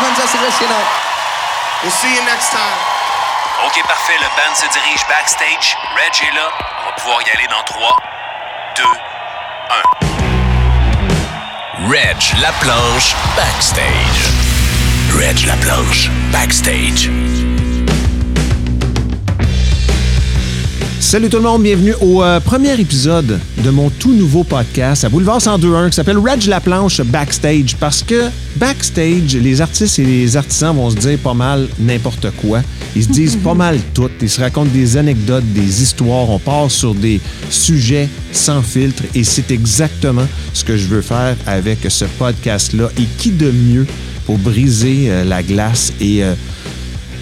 Kansas City. We'll see you next time. OK, parfait. Le band se dirige backstage. Reg est là. On va pouvoir y aller dans 3, 2, 1. Reg la planche backstage. Reg la planche backstage. Salut tout le monde, bienvenue au euh, premier épisode de mon tout nouveau podcast à Boulevard 1021 qui s'appelle Reg la planche backstage parce que backstage, les artistes et les artisans vont se dire pas mal n'importe quoi. Ils se disent pas mal tout, ils se racontent des anecdotes, des histoires, on part sur des sujets sans filtre et c'est exactement ce que je veux faire avec ce podcast-là. Et qui de mieux pour briser euh, la glace et euh,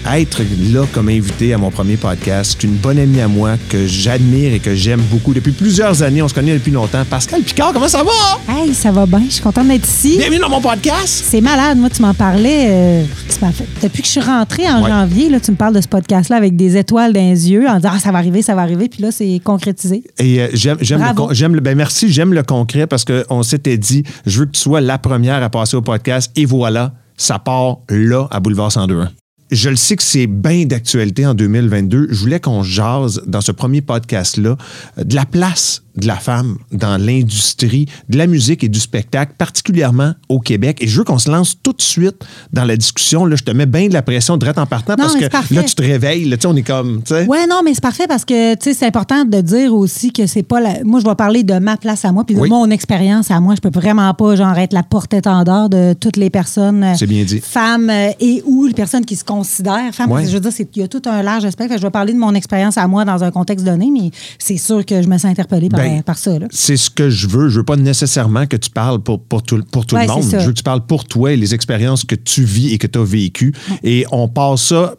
être là comme invité à mon premier podcast. C'est une bonne amie à moi que j'admire et que j'aime beaucoup depuis plusieurs années. On se connaît depuis longtemps. Pascal Picard, comment ça va? Hey, ça va bien. Je suis contente d'être ici. Bienvenue dans mon podcast. C'est malade. Moi, tu m'en parlais. euh, tu m'as fait- depuis que je suis rentrée en Ouais. janvier, là, tu me parles de ce podcast-là avec des étoiles dans les yeux en disant Ah, ça va arriver, ça va arriver. Puis là, c'est concrétisé. Et euh, j'aime, j'aime le, Bravo. con- j'aime le- ben merci, j'aime le concret parce qu'on s'était dit, je veux que tu sois la première à passer au podcast et voilà, ça part là à Boulevard 102. Je le sais que c'est bien d'actualité en 2022. Je voulais qu'on jase dans ce premier podcast-là euh, de la place de la femme dans l'industrie de la musique et du spectacle, particulièrement au Québec. Et je veux qu'on se lance tout de suite dans la discussion. Là, je te mets bien de la pression direct en partant Non, parce que là, tu te réveilles. Là, on est comme. Ouais, non, mais c'est parfait parce que, tu sais, c'est important de dire aussi que c'est pas la. Moi, je vais parler de ma place à moi puis de Oui. mon expérience à moi. Je peux vraiment pas, genre, être la porte-étendard de toutes les personnes. euh, C'est bien dit. Femmes euh, et ou les personnes qui se considèrent femmes. Ouais. Je veux dire, il y a tout un large aspect. Je vais parler de mon expérience à moi dans un contexte donné, mais c'est sûr que je me sens interpellée par, Ben, par ça, là. c'est ce que je veux. Je veux pas nécessairement que tu parles pour, pour tout, pour tout Ouais, le monde. Je veux que tu parles pour toi et les expériences que tu vis et que tu as vécues. Et on passe ça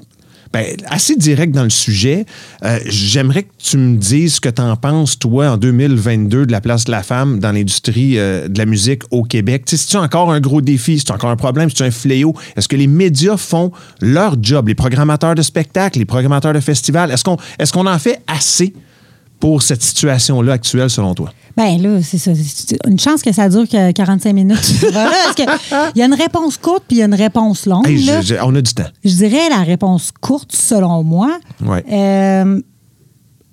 ben, assez direct dans le sujet. Euh, J'aimerais que tu me dises ce que tu en penses, toi, en 2022, de la place de la femme dans l'industrie euh, de la musique au Québec. Tu sais, C'est-tu encore un gros défi? C'est-tu encore un problème? C'est-tu un fléau? Est-ce que les médias font leur job? Les programmateurs de spectacles, les programmateurs de festivals, est-ce qu'on est qu'on en fait assez? Pour cette situation-là actuelle, selon toi? Ben là, c'est ça. Une chance que ça dure que 45 minutes. voilà, parce que il y a une réponse courte puis il y a une réponse longue. Hey, je- je- on a du temps. Je dirais la réponse courte, selon moi. Ouais. Euh,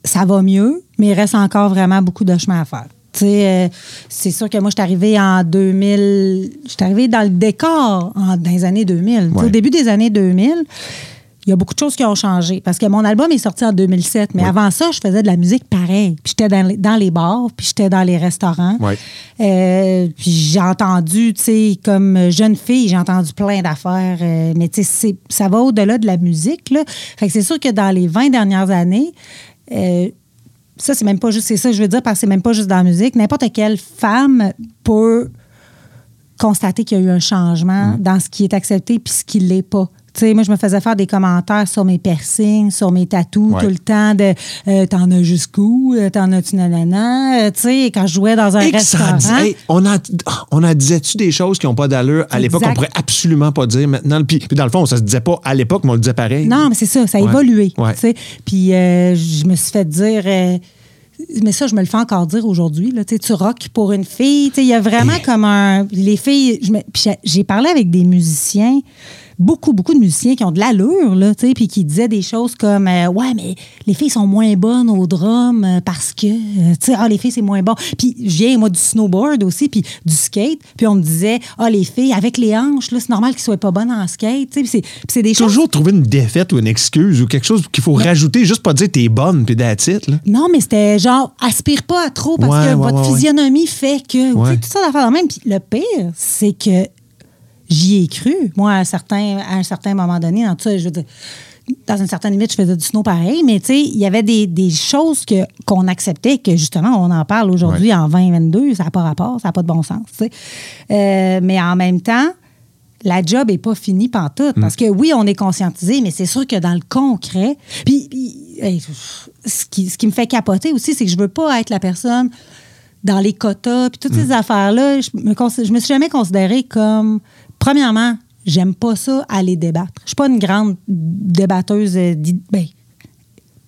ça va mieux, mais il reste encore vraiment beaucoup de chemin à faire. Euh, c'est sûr que moi, je suis arrivée en 2000. Je suis arrivée dans le décor en- dans les années 2000. Tu sais, Ouais. Au début des années 2000, il y a beaucoup de choses qui ont changé. Parce que mon album est sorti en 2007, mais Oui. avant ça, je faisais de la musique pareil. Puis j'étais dans les, dans les bars, puis j'étais dans les restaurants. Euh, puis j'ai entendu, tu sais, comme jeune fille, j'ai entendu plein d'affaires. euh, mais tu sais, ça va au-delà de la musique, là. Fait que c'est sûr que dans les 20 dernières années, euh, ça, c'est même pas juste, c'est ça que je veux dire, parce que c'est même pas juste dans la musique. N'importe quelle femme peut constater qu'il y a eu un changement Mm. dans ce qui est accepté puis ce qui l'est pas. Moi, je me faisais faire des commentaires sur mes piercings, sur mes tatous, Ouais. tout le temps de euh, T'en as jusqu'où Euh, T'en as-tu nanana Euh, Tu sais, quand je jouais dans un restaurant. dit- hey, on en, on en disait-tu des choses qui n'ont pas d'allure à l'époque qu'on pourrait absolument pas dire maintenant? Puis, puis dans le fond, ça se disait pas à l'époque, mais on le disait pareil. Non, mais c'est ça, ça a Ouais. évolué. Ouais. Puis euh, je me suis fait dire. euh, mais ça, je me le fais encore dire aujourd'hui. là, tu rock pour une fille. Il y a vraiment comme un. Les filles. J'ai parlé avec des musiciens, beaucoup, beaucoup de musiciens qui ont de l'allure, là, tu sais, puis qui disaient des choses comme euh, Ouais, mais les filles sont moins bonnes au drum euh, parce que. euh, tu sais, ah, les filles, c'est moins bon. Puis je viens, moi, du snowboard aussi, puis du skate. Puis on me disait Ah, les filles, avec les hanches, là, c'est normal qu'ils soient pas bonnes en skate. Tu sais, c'est- des choses. Toujours trouver une défaite ou une excuse ou quelque chose qu'il faut rajouter, juste pas dire t'es bonne puis it, là. Non, mais c'était genre, aspire pas à trop parce Ouais, que ouais, votre ouais, physionomie fait que. Tu sais, tout ça d'affaires de même. Puis le pire, c'est que j'y ai cru. Moi, à un certain, à un certain moment donné, dans tout ça, je veux dire, dans une certaine limite, je faisais du snow pareil, mais tu sais, il y avait des, des choses que, qu'on acceptait, que justement, on en parle aujourd'hui en 2022, ça n'a pas rapport, ça n'a pas de bon sens, tu sais. Euh, mais en même temps, la job n'est pas finie pantoute. Mm. Parce que oui, on est conscientisé, mais c'est sûr que dans le concret. Puis, hey, ce, qui, ce qui me fait capoter aussi, c'est que je veux pas être la personne dans les quotas, puis toutes Mm. ces affaires-là. Je me, je me suis jamais considérée comme. Premièrement, j'aime pas ça aller débattre. Je suis pas une grande débatteuse. euh, ben,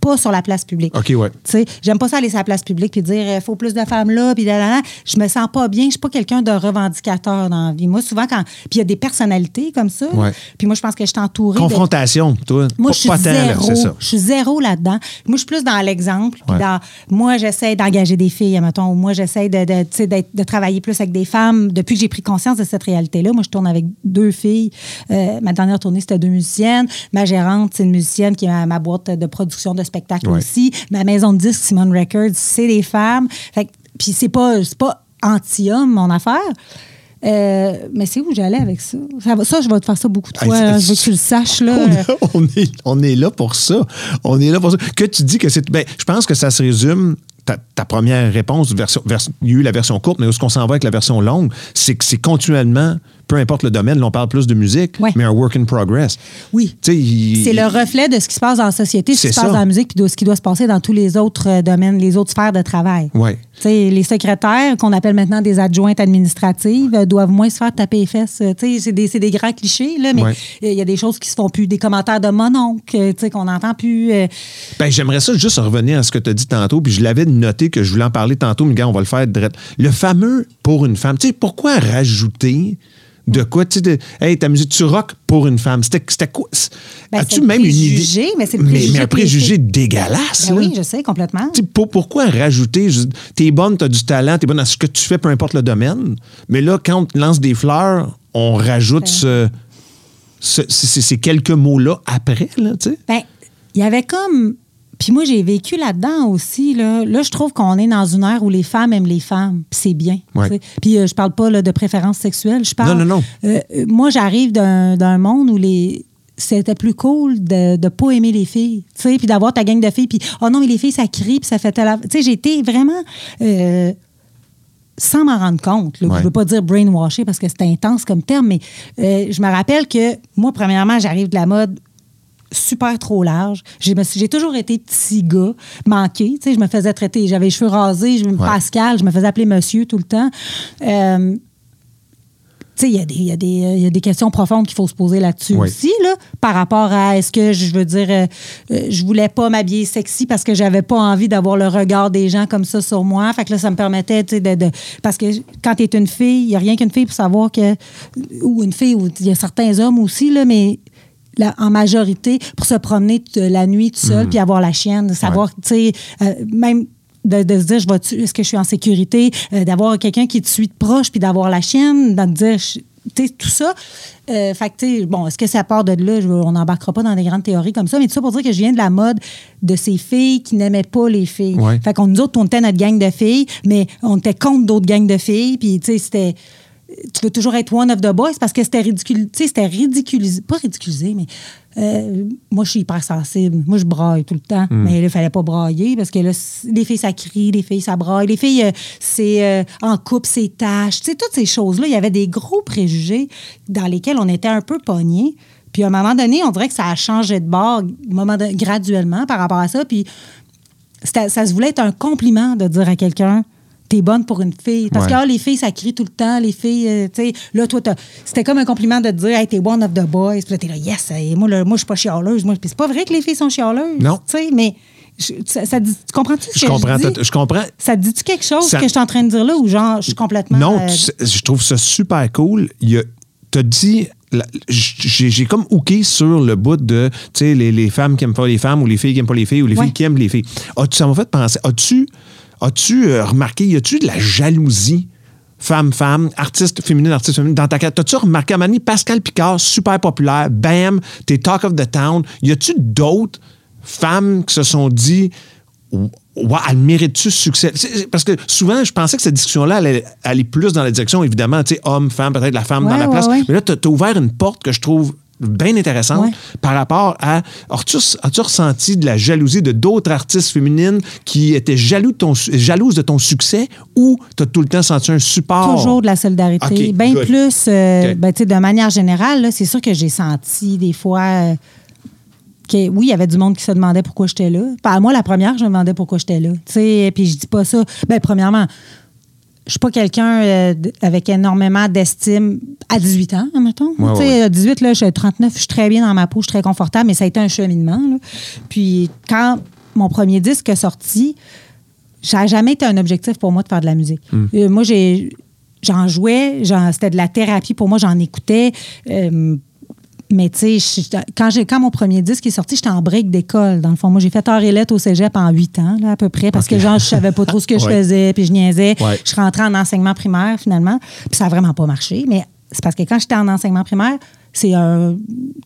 pas sur la place publique. OK, ouais. Tu sais, j'aime pas ça aller sur la place publique puis dire il faut plus de femmes là puis là, là, là. je me sens pas bien, je suis pas quelqu'un de revendicateur dans la vie. Moi souvent quand puis il y a des personnalités comme ça. Ouais. Puis moi je pense que je suis entourée de- Confrontation, toi. moi, je suis zéro. Je suis zéro là-dedans. Moi, je suis plus dans l'exemple. Ouais. dans, moi, j'essaie d'engager des filles, mettons. Ou moi, j'essaie de, de, de travailler plus avec des femmes. Depuis que j'ai pris conscience de cette réalité-là, moi, je tourne avec deux filles. Euh, ma dernière tournée, c'était deux musiciennes. Ma gérante, c'est une musicienne qui a ma boîte de production de spectacle Ouais. aussi. Ma maison de disques, Simone Records, c'est des femmes. Fait que- puis c'est pas, pas anti-homme, mon affaire. Euh, mais c'est où j'allais avec ça? Ça, je vais te faire ça beaucoup de fois. là. Je veux que tu le saches. Là. On, on est, on est là pour ça. On est là pour ça. Que tu dis que c'est. Ben, je pense que ça se résume. Ta, ta première réponse, version, vers- il y a eu la version courte, mais où est-ce qu'on s'en va avec la version longue? C'est que c'est continuellement, peu importe le domaine, là, on parle plus de musique, Ouais. mais un work in progress. Oui. C'est le reflet de ce qui se passe dans la société, ce qui se ça. passe dans la musique, puis de ce qui doit se passer dans tous les autres euh, domaines, les autres sphères de travail. Sais, les secrétaires, qu'on appelle maintenant des adjointes administratives, euh, doivent moins se faire taper les fesses. Euh, C'est des, des grands clichés, là, mais Ouais. il y a des choses qui se font plus, des commentaires de mon oncle, qu'on n'entend plus. euh, Ben, j'aimerais ça juste revenir à ce que tu as dit tantôt, puis je l'avais noté que je voulais en parler tantôt, mais gars, on va le faire direct. Le fameux pour une femme. Tu sais, pourquoi rajouter de quoi? Tu sais, hey, ta musique, tu rock pour une femme. C'était c'était quoi? Ben, As-tu même une idée? préjugé, mais c'est mais, préjugé mais un préjugé dégueulasse. Ben oui, je sais, complètement. Tu sais, pour- pourquoi rajouter? T'es bonne, t'as du talent, t'es bonne dans ce que tu fais, peu importe le domaine. Mais là, quand on te lance des fleurs, on rajoute ce, ce- ces ces quelques mots-là après, là, tu sais. Ben, il y avait comme. Puis moi, j'ai vécu là-dedans aussi. Là, là je trouve qu'on est dans une ère où les femmes aiment les femmes. Puis c'est bien. Ouais. Puis euh, je parle pas là, de préférence sexuelle. Je parle. Non, non, non. Euh, moi, j'arrive d'un monde où les. C'était plus cool de ne pas aimer les filles, tu sais, puis d'avoir ta gang de filles, puis oh non, mais les filles, ça crie, puis ça fait telle... Tu sais, j'ai été vraiment... euh, sans m'en rendre compte. là. Ouais. Je veux pas dire brainwasher parce que c'est intense comme terme, mais euh, je me rappelle que moi, premièrement, j'arrive de la mode super trop large. J'ai toujours été petit gars, manqué. Tu sais, je me faisais traiter, j'avais les cheveux rasés, je me Ouais. Pascal, je me faisais appeler monsieur tout le temps. Euh, tu sais, il y, a des- il y, y a des questions profondes qu'il faut se poser là-dessus Oui. aussi, là, par rapport à est-ce que je veux dire, euh, euh, je voulais pas m'habiller sexy parce que j'avais pas envie d'avoir le regard des gens comme ça sur moi. Fait que là, ça me permettait, tu sais, de, de- Parce que quand tu es une fille, il n'y a rien qu'une fille pour savoir que. Ou une fille, ou il y a certains hommes aussi, là, mais. La- en majorité, pour se promener t- la nuit tout seul, puis avoir la chienne, de savoir, tu sais, euh, même de, de se dire, je vais est-ce que je suis en sécurité, euh, d'avoir quelqu'un qui te suit de proche, puis d'avoir la chienne, de te dire, tu sais, tout ça. Euh, fait que, tu sais, bon, est-ce que ça part de là? Je- on n'embarquera pas dans des grandes théories comme ça, mais tout ça pour dire que je viens de la mode de ces filles qui n'aimaient pas les filles. Ouais. Fait qu'on nous autres, on était notre gang de filles, mais on était contre d'autres gangs de filles, puis, tu sais, c'était tu veux toujours être one of the boys parce que c'était ridicule, tu sais, c'était ridiculisé, pas ridiculisé, mais euh, moi, je suis hyper sensible. Moi, je braille tout le temps, mais là, il fallait pas brailler parce que là, les filles, ça crie, les filles, ça braille. Les filles, euh, c'est euh, en couple, c'est tâche. Tu sais, toutes ces choses-là, il y avait des gros préjugés dans lesquels on était un peu pognés. Puis à un moment donné, on dirait que ça a changé de bord moment graduellement par rapport à ça. Puis c'était- ça se voulait être un compliment de dire à quelqu'un t'es bonne pour une fille. Parce Ouais. que ah, les filles, ça crie tout le temps. Les filles, euh, tu sais, là, toi, t'as- c'était comme un compliment de te dire, hey, t'es one of the boys. Puis là, t'es là, yes, hey, moi, là, moi, je suis pas chialeuse. Moi, Puis c'est pas vrai que les filles sont chialeuses. Non. Tu sais, mais je- ça, ça dit- tu comprends-tu ce Je que comprends. je dis? Je comprends. Ça te dit-tu quelque chose Ça- que je suis en train de dire là ou genre, je suis complètement. Non, euh, tu je trouve ça super cool. Il T'as dit. J'ai comme hooké sur le bout de, tu sais, les, les femmes qui aiment pas les femmes ou les filles qui aiment pas les filles ou les Ouais. filles qui aiment les filles. As-tu, ça m'a fait penser, as-tu as-tu euh, remarqué, y a-tu de la jalousie? Femme-femme, artiste féminine, artiste féminine, dans ta carrière? T'as-tu remarqué à donné, Pascal Picard, super populaire, bam, t'es talk of the town. Y a-tu d'autres femmes qui se sont dit, elle mérite-tu ce succès? Parce que souvent, je pensais que cette discussion-là allait aller plus dans la direction, évidemment, tu sais, homme, femme, peut-être la femme dans la ouais, place. ouais. Mais là, tu as ouvert une porte que je trouve bien intéressante Ouais. par rapport à. As-tu ressenti de la jalousie de d'autres artistes féminines qui étaient jaloux de ton, su- jalouses de ton succès ou tu as tout le temps senti un support? Toujours de la solidarité. Bien plus, euh, ben, tu sais, de manière générale, c'est sûr que j'ai senti des fois euh, que oui, il y avait du monde qui se demandait pourquoi j'étais là. Pas moi, la première, je me demandais pourquoi j'étais là. Tu sais, puis je dis pas ça. Ben, premièrement, je suis pas quelqu'un euh, avec énormément d'estime à 18 ans, mettons. Ouais, ouais. à 18, là, je suis 39, je suis très bien dans ma peau, je suis très confortable, mais ça a été un cheminement. là. Puis quand mon premier disque sorti, ça n'a jamais été un objectif pour moi de faire de la musique. Hmm. Euh, moi, j'ai, j'en jouais, c'était de la thérapie pour moi, j'en écoutais. euh, mais tu sais, quand, quand mon premier disque est sorti, j'étais en break d'école. Dans le fond, moi, j'ai fait heure et lettres au cégep en huit ans, là, à peu près, parce que genre, je savais pas trop ce que je faisais, puis je niaisais. Ouais. Je suis rentrée en enseignement primaire, finalement, puis ça a vraiment pas marché. Mais c'est parce que quand j'étais en enseignement primaire, c'est un.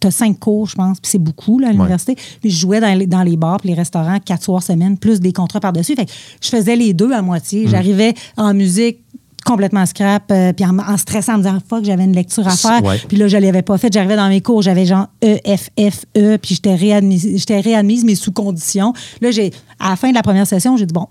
Tu as cinq cours, je pense, puis c'est beaucoup, là, à l'université. Puis je jouais dans les, dans les bars, puis les restaurants, quatre soirs semaine, plus des contrats par-dessus. Fait que je faisais les deux à Mm. moitié. J'arrivais en musique complètement scrap, euh, puis en, en stressant, en me disant fuck, j'avais une lecture à faire. Puis là, je l'avais pas faite. J'arrivais dans mes cours, j'avais genre E, F, F, E, puis j'étais réadmise, j'étais réadmise, mais sous condition. Là, j'ai, à la fin de la première session, j'ai dit bon,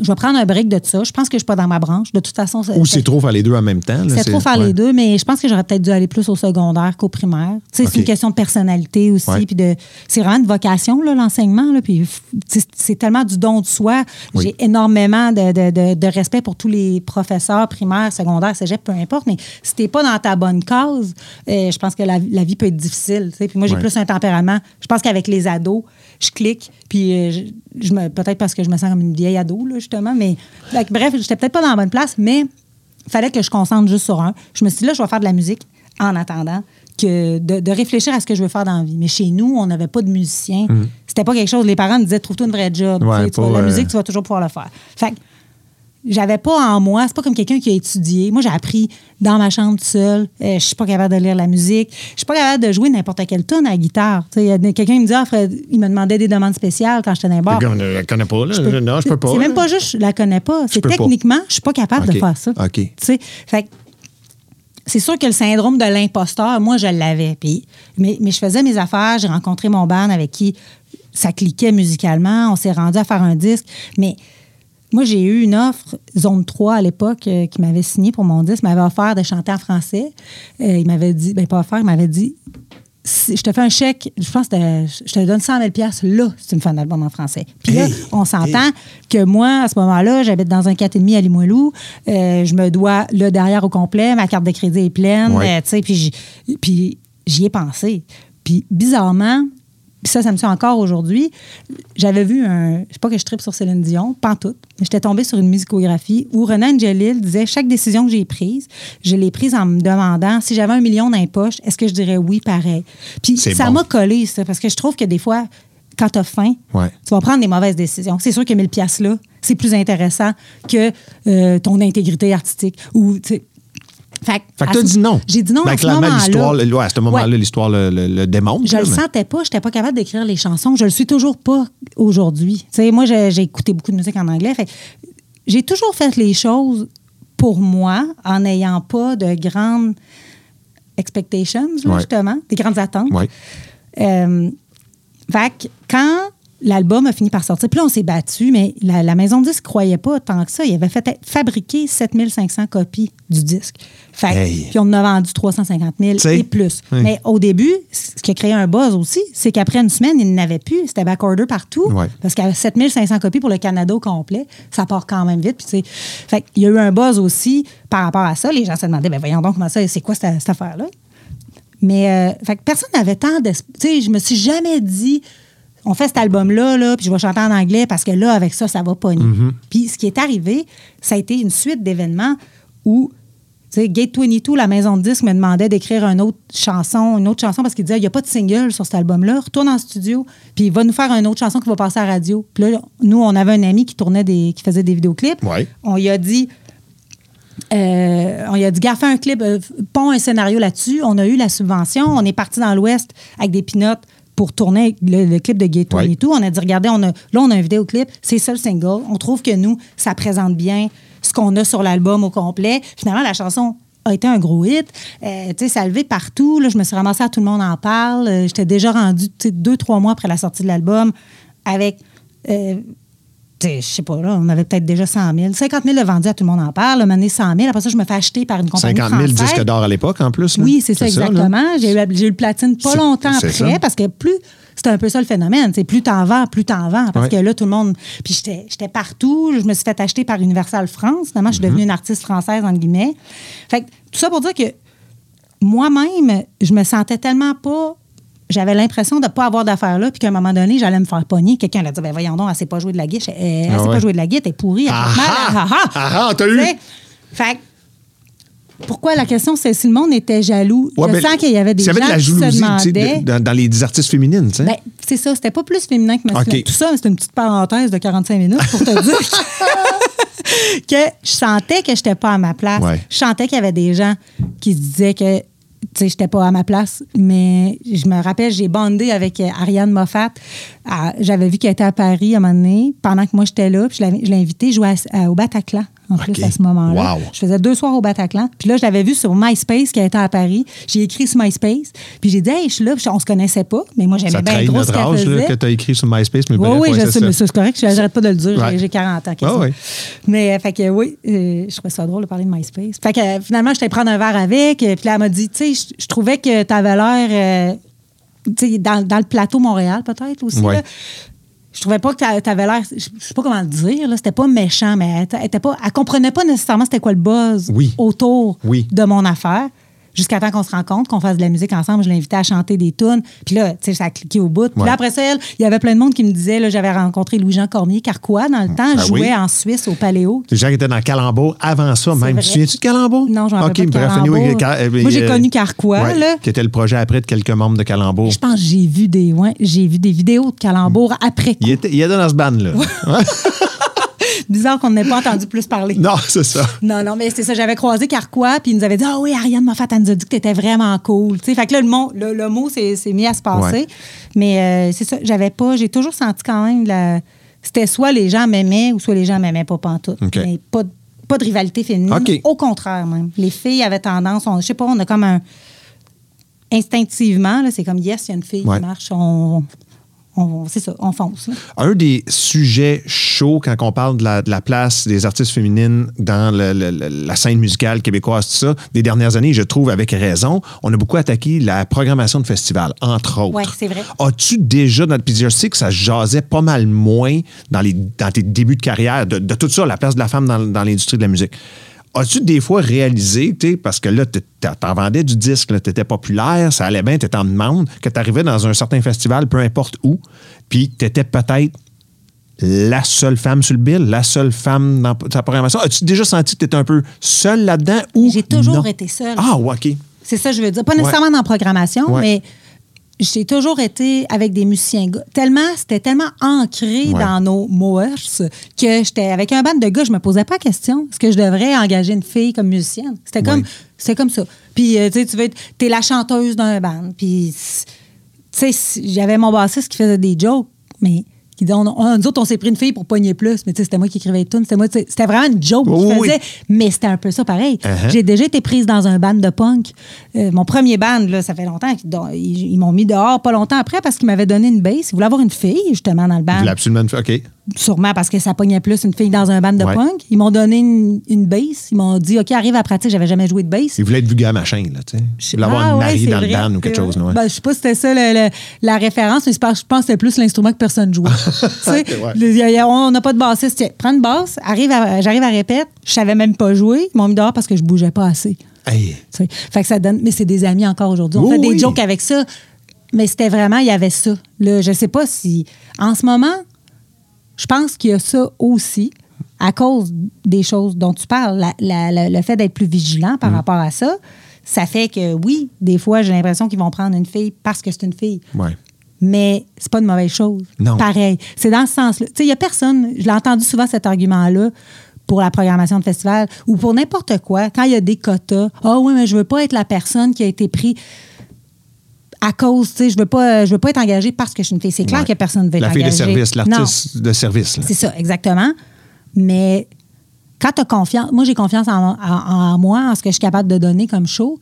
je vais prendre un break de ça. Je pense que je suis pas dans ma branche. De toute façon, Ou c'est trop faire les deux en même temps. c'est trop faire ouais. les deux, mais je pense que j'aurais peut-être dû aller plus au secondaire qu'au primaire. Tu. C'est une question de personnalité aussi. Ouais. Puis de, c'est vraiment de vocation, l'enseignement. Puis tu c'est tellement du don de soi. Oui. J'ai énormément de, de- de- de respect pour tous les professeurs primaires, secondaires, cégep, peu importe. Mais si t'es pas dans ta bonne cause, euh, je pense que la, la vie peut être difficile. tu. Puis moi, j'ai Ouais. plus un tempérament. Je pense qu'avec les ados, je clique. Puis euh, je, je me, peut-être parce que je me sens comme une vieille ado, là, justement. Mais que, bref, j'étais peut-être pas dans la bonne place, mais il fallait que je concentre juste sur un. Je me suis dit, là, je vais faire de la musique en attendant que de, de réfléchir à ce que je veux faire dans la vie. Mais chez nous, on n'avait pas de musiciens. C'était pas quelque chose. Les parents me disaient, trouve-toi une vraie job. Ouais, Tu sais, tu vas- pas, la euh, musique, tu vas toujours pouvoir le faire. Fait que j'avais pas en moi, c'est pas comme quelqu'un qui a étudié. Moi, j'ai appris dans ma chambre seule. Euh, je suis pas capable de lire la musique. Je suis pas capable de jouer n'importe quelle tonne à la guitare. Quelqu'un me dit, ah, Fred, il me demandait des demandes spéciales quand j'étais dans. Le gars, Je la connais pas. Là. non, je peux pas. C'est même pas juste je la connais pas. C'est peux techniquement, je suis pas capable de faire ça. OK. Tu sais, fait que c'est sûr que le syndrome de l'imposteur, moi, je l'avais. Puis, mais, mais je faisais mes affaires, j'ai rencontré mon band avec qui ça cliquait musicalement, on s'est rendu à faire un disque. Mais moi, j'ai eu une offre, Zone 3 à l'époque, euh, qui m'avait signé pour mon disque, m'avait offert de chanter en français. Euh, il m'avait dit, ben pas offert, il m'avait dit, si je te fais un chèque, je pense que je te donne 100 000 là, si tu me fais un album en français. Puis là, Hey! on s'entend que moi, à ce moment-là, j'habite dans un 4,5 à Limoilou. Euh, je me dois le derrière au complet. Ma carte de crédit est pleine. Ouais. euh, tu sais, puis j'y- ai pensé. Puis bizarrement, ça, ça me suit encore aujourd'hui. J'avais vu un. Je sais pas que je tripe sur Céline Dion, pas tout, mais j'étais tombée sur une musicographie où Renan Angelil disait chaque décision que j'ai prise, je l'ai prise en me demandant si j'avais un million dans les poches, est-ce que je dirais oui pareil? Puis ça bon. m'a collé, ça, parce que je trouve que des fois, quand tu as faim, Ouais. tu vas prendre des mauvaises décisions. C'est sûr que 1000 pièces là, c'est plus intéressant que euh, ton intégrité artistique ou. Fait, Fait que t'as dit non. J'ai dit non Ben, à ce moment-là. l'histoire, le- ouais, à ce moment-là, Ouais. l'histoire le, le- le démontre. Je là, le mais- sentais pas, j'étais pas capable d'écrire les chansons. Je le suis toujours pas aujourd'hui. Tu sais, moi, j'ai écouté beaucoup de musique en anglais. J'ai toujours fait les choses pour moi en n'ayant pas de grandes expectations, là, Ouais. justement, des grandes attentes. Euh, fait que quand l'album a fini par sortir, puis là, on s'est battu, mais la, la maison de disque croyait pas tant que ça. Il avait fait fabriquer 7500 copies du disque. Fait Hey. Puis on en a vendu 350 000 T'sais, et plus. Mais au début, ce qui a créé un buzz aussi, c'est qu'après une semaine, il n'avait plus. C'était backorder partout. Ouais. Parce qu'à 7500 copies pour le Canada au complet, ça part quand même vite. Puis, fait qu'il y a eu un buzz aussi par rapport à ça. Les gens se demandaient, ben voyons donc, comment ça, c'est quoi cette, cette affaire-là? Mais euh, fait personne n'avait tant d'espoir. Tu sais, je me suis jamais dit, on fait cet album-là, là, puis je vais chanter en anglais parce que là, avec ça, ça va pogner. Puis ce qui est arrivé, ça a été une suite d'événements où, tu sais, Gate 22, la maison de disques, me demandait d'écrire une autre chanson, une autre chanson parce qu'il disait, il n'y a pas de single sur cet album-là, retourne en studio, puis il va nous faire une autre chanson qui va passer à la radio. Puis là, nous, on avait un ami qui tournait des, qui faisait des vidéoclips. Ouais. On lui a dit, euh, on lui a dit, gars, fais un clip, euh, pond un scénario là-dessus. On a eu la subvention. On est parti dans l'Ouest avec des pinottes pour tourner le, le clip de Gate Ouais. 22. On a dit, regardez, on a, là, on a un vidéoclip. C'est ça le single. On trouve que nous, ça présente bien ce qu'on a sur l'album au complet. Finalement, la chanson a été un gros hit. Euh, tu sais, ça a levé partout. Là, je me suis ramassée à Tout le monde en parle. Euh, J'étais déjà rendue, tu sais, deux, trois mois après la sortie de l'album avec... euh, je sais pas, là, on avait peut-être déjà 100 000. 50 000 de vendus à tout le monde en parle. Moment donné, 100 000. Après ça, je me fais acheter par une compagnie 50 000 française. disques d'or à l'époque, en plus. là. Oui, c'est ça, là. exactement. J'ai eu, le platine pas longtemps après, ça. parce que plus. C'est un peu ça le phénomène. C'est plus t'en vends, plus t'en vends. Parce Ouais. que là, tout le monde. Puis j'étais j'étais partout. Je me suis fait acheter par Universal France. Finalement, je suis Mm-hmm. devenue une artiste française, entre guillemets. Fait que tout ça pour dire que moi-même, je me sentais tellement pas j'avais l'impression de ne pas avoir d'affaires là, puis qu'à un moment donné, j'allais me faire pogner. Quelqu'un allait dire ben voyons donc, elle sait pas jouer de la guitare. Elle, elle Ah sait ouais. pas jouer de la guitare, elle est pourrie, elle Ah mal. ah! ah, ah. T'as eu! Fait pourquoi la question, c'est si le monde était jaloux? Ouais, je sens qu'il y avait des gens de la qui se jalousie tu sais, demandaient. de- dans, dans les artistes féminines, tu sais. Ben, c'est ça, c'était pas plus féminin que masculin. OK. Tout ça, c'est une petite parenthèse de 45 minutes pour te dire que, que je sentais que j'étais pas à ma place. Ouais. Je sentais qu'il y avait des gens qui se disaient que tu sais, j'étais pas à ma place, mais je me rappelle, j'ai bondé avec euh, Ariane Moffat. Ah, J'avais vu qu'elle était à Paris à un moment donné, pendant que moi j'étais là, puis je l'ai invitée jouer à- à- au Bataclan, en plus, à ce moment-là. Wow. Je faisais deux soirs au Bataclan. Puis là, je l'avais vu sur MySpace qu'elle était à Paris. J'ai écrit sur MySpace. Puis j'ai dit, hey, je suis là. Puis on se connaissait pas, mais moi, j'aimais bien ce notre qu'elle âge là, que tu as écrit sur MySpace, mais Oui, bref, oui, je sais, c'est correct. J'arrête pas de le dire. J'ai- J'ai 40 ans. c'est? Mais, euh, fait que oui, euh, je trouvais ça drôle de parler de MySpace. Fait que euh, finalement, je t'ai prendre un verre avec. euh, Puis là, elle m'a dit, tu sais, je- je trouvais que tu avais l'air, euh, tu sais, dans, dans le plateau Montréal, peut-être aussi. Ouais. là. Je trouvais pas que tu avais l'air, je je sais pas comment le dire, là, c'était pas méchant, mais elle, elle était pas, elle comprenait pas nécessairement c'était quoi le buzz Oui. autour Oui. de mon affaire. Jusqu'à temps qu'on se rencontre, qu'on fasse de la musique ensemble, je l'invitais à chanter des tunes. Puis là, tu sais, ça a cliqué au bout. Puis Ouais. là, après ça, il y avait plein de monde qui me disait, là, j'avais rencontré Louis-Jean Cormier, Carquois, dans le temps, Ah jouait oui. en Suisse au Paléo. Les gens qui étaient dans Calambo avant ça, même. Tu te souviens-tu de Calambo? Non, je m'en OK, rappelle pas de anyway, Car- euh, Moi, j'ai euh, connu Carquois, ouais, là. Qui était le projet après de quelques membres de Calambo. Je pense que j'ai vu des, ouais, j'ai vu des vidéos de calembours après coup. Il était, il était dans ce band-là. Ouais. Bizarre qu'on n'ait pas entendu plus parler. Non, c'est ça. Non, non, mais c'est ça. J'avais croisé Carquois, puis il nous avait dit Ah oui, Ariane Moffat, elle nous a dit que t'étais vraiment cool. Fait que là, le mot, le, le mot s'est mis à se passer. Ouais. Mais euh, c'est ça, j'avais pas, j'ai toujours senti quand même la. C'était soit les gens m'aimaient ou soit les gens m'aimaient pas pantoute. OK. Mais pas, de- pas de rivalité féminine. Au contraire, même. Les filles avaient tendance, on, je sais pas, on a comme un. Instinctivement, là, c'est comme yes, il y a une fille Ouais. qui marche, on. On- c'est ça, on fonce. Un des sujets chauds quand on parle de la, de la place des artistes féminines dans le- le- le- la scène musicale québécoise, tout ça, des dernières années, je trouve avec raison, on a beaucoup attaqué la programmation de festivals, entre autres. Ouais, c'est vrai. As-tu déjà, dans, puis je sais que ça jasait pas mal moins dans, les, dans tes débuts de carrière, de, de tout ça, la place de la femme dans, dans l'industrie de la musique? As-tu des fois réalisé, tu sais, parce que là, t'en vendais du disque, tu étais populaire, ça allait bien, tu étais en demande, que tu arrivais dans un certain festival, peu importe où, puis tu étais peut-être la seule femme sur le bill, la seule femme dans ta programmation. As-tu déjà senti que tu étais un peu seule là-dedans ou J'ai toujours non? été seule. Ah, ouais, OK. C'est ça, je veux dire. Pas nécessairement dans la programmation, Ouais. mais j'ai toujours été avec des musiciens gars. Tellement, c'était tellement ancré Ouais. dans nos mœurs que j'étais avec un band de gars, je me posais pas la question. Est-ce que je devrais engager une fille comme musicienne? C'était comme, Ouais. c'était comme ça. Puis, euh, tu sais, tu veux être, t'es la chanteuse d'un band. Puis, tu sais, j'avais mon bassiste qui faisait des jokes, mais qui disait, on, on- nous autres, on s'est pris une fille pour pogner plus, mais tu sais, c'était moi qui écrivais les tunes. C'était moi, vraiment une joke Oui, oui, mais c'était un peu ça pareil. Uh-huh. J'ai déjà été prise dans un band de punk. Euh, mon premier band, là, ça fait longtemps, qu'ils- ils, ils m'ont mis dehors pas longtemps après parce qu'ils m'avaient donné une bass. Ils voulaient avoir une fille, justement, dans le band. voulais absolument une- OK. Sûrement parce que ça pognait plus une fille dans un band de Ouais. punk. Ils m'ont donné une, une bass. Ils m'ont dit, OK, arrive à la pratique. J'avais jamais joué de bass. Il voulait être vulgaire machin, là, tu sais. Il voulait avoir Ah une ouais, dans le band ou quelque chose, ouais. Ben, je sais pas si c'était ça le- le- la référence, mais je pense que c'était plus l'instrument que personne jouait. On n'a pas de bassiste. Tiens, prends une basse, arrive j'arrive à répète, je savais même pas jouer. Ils m'ont mis dehors parce que je bougeais pas assez. Hey. Fait que ça donne. Mais c'est des amis encore aujourd'hui. On fait des oui. jokes avec ça. Mais c'était vraiment, il y avait ça. Là, je sais pas si. En ce moment, je pense qu'il y a ça aussi, à cause des choses dont tu parles. La- la- la- le fait d'être plus vigilant Mm. par rapport à ça, ça fait que oui, des fois, j'ai l'impression qu'ils vont prendre une fille parce que c'est une fille. Ouais. Mais c'est pas une mauvaise chose. Non. Pareil. C'est dans ce sens-là. Tu sais, il y a personne, je l'ai entendu souvent cet argument-là pour la programmation de festival ou pour n'importe quoi. Quand il y a des quotas, ah oui, mais je veux pas être la personne qui a été prise à cause, tu sais, je veux pas, je veux pas être engagée parce que je suis une fille. C'est clair Ouais. que personne ne veut être La fille de service, l'artiste de service. C'est ça, exactement. Mais quand tu as confiance, moi j'ai confiance en, en- en moi, en ce que je suis capable de donner comme show.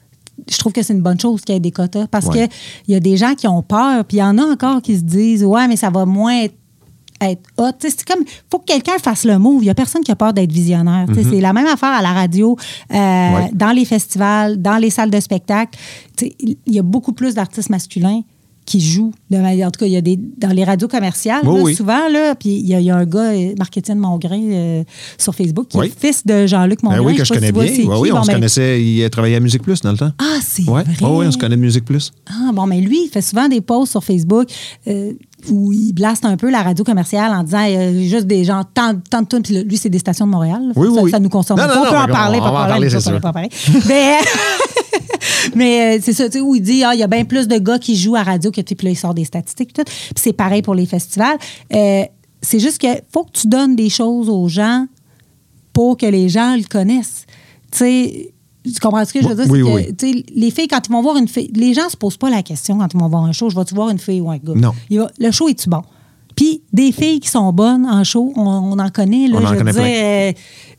Je trouve que c'est une bonne chose qu'il y ait des quotas parce Ouais. que il y a des gens qui ont peur, puis il y en a encore qui se disent Ouais, mais ça va moins être, être hot. C'est comme, faut que quelqu'un fasse le move. Il n'y a personne qui a peur d'être visionnaire. Sais, C'est la même affaire à la radio, euh, Mm-hmm. Ouais. dans les festivals, dans les salles de spectacle. Il y a beaucoup plus d'artistes masculins qui jouent. De- en tout cas, il y a des dans les radios commerciales, Oui, là, oui. souvent, là, puis il y, a- il y a un gars, Marc-Étienne Mongrain, euh, sur Facebook, qui Oui. est fils de Jean-Luc Ben Mongrain. oui, que je connais bien. Oui, on Bon, se ben- connaissait. Il travaillait à Musique Plus dans le temps. Ah, c'est vrai. oui, on se connaît de Musique Plus. Ah, bon, mais lui, il fait souvent des posts sur Facebook euh, où il blaste un peu la radio commerciale en disant euh, juste des gens, tant, tant de tonnes. Puis lui, c'est des stations de Montréal. Oui, ça, oui, ça nous concerne Non, pas. non, on non, peut en parler, on pas parler, pas parler. Mais, mais euh, c'est ça, tu sais, où il dit, ah, il y a bien plus de gars qui jouent à radio que, tu puis là, il sort des statistiques. Tout. Puis c'est pareil pour les festivals. Euh, c'est juste que faut que tu donnes des choses aux gens pour que les gens le connaissent. Tu sais, tu comprends ce que je veux dire? Oui, C'est que, oui. tu sais, les filles, quand ils vont voir une fille, les gens se posent pas la question quand ils vont voir un show, je vais-tu voir une fille ou un gars? Non. Il va- le show est-tu bon? Puis des filles qui sont bonnes en show, on, on en connaît. Là, On en je veux connaît dire, plein. euh,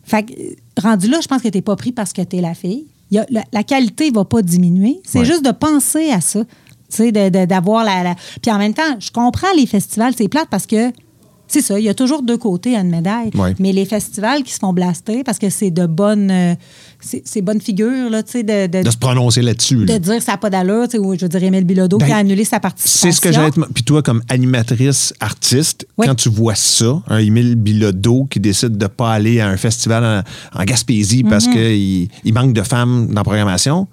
fait rendu là, je pense que tu n'es pas pris parce que tu es la fille. Il y a- la, la qualité ne va pas diminuer. C'est Ouais. juste de penser à ça. Tu sais, de- de- d'avoir la, la- Puis en même temps, je comprends les festivals, c'est plate parce que c'est ça, il y a toujours deux côtés à une médaille. Ouais. Mais les festivals qui se font blaster parce que c'est de bonnes, euh, c'est bonnes figures, là, tu sais, de, de, De se prononcer là-dessus. de dire que ça n'a pas d'allure, tu sais, ou je veux dire Émile Bilodeau Ben, qui a annulé sa participation. C'est ce que j'allais te... Puis toi, comme animatrice artiste, Oui. quand tu vois ça, un Émile Bilodeau qui décide de ne pas aller à un festival en, en Gaspésie Mhm. parce qu'il il manque de femmes dans la programmation,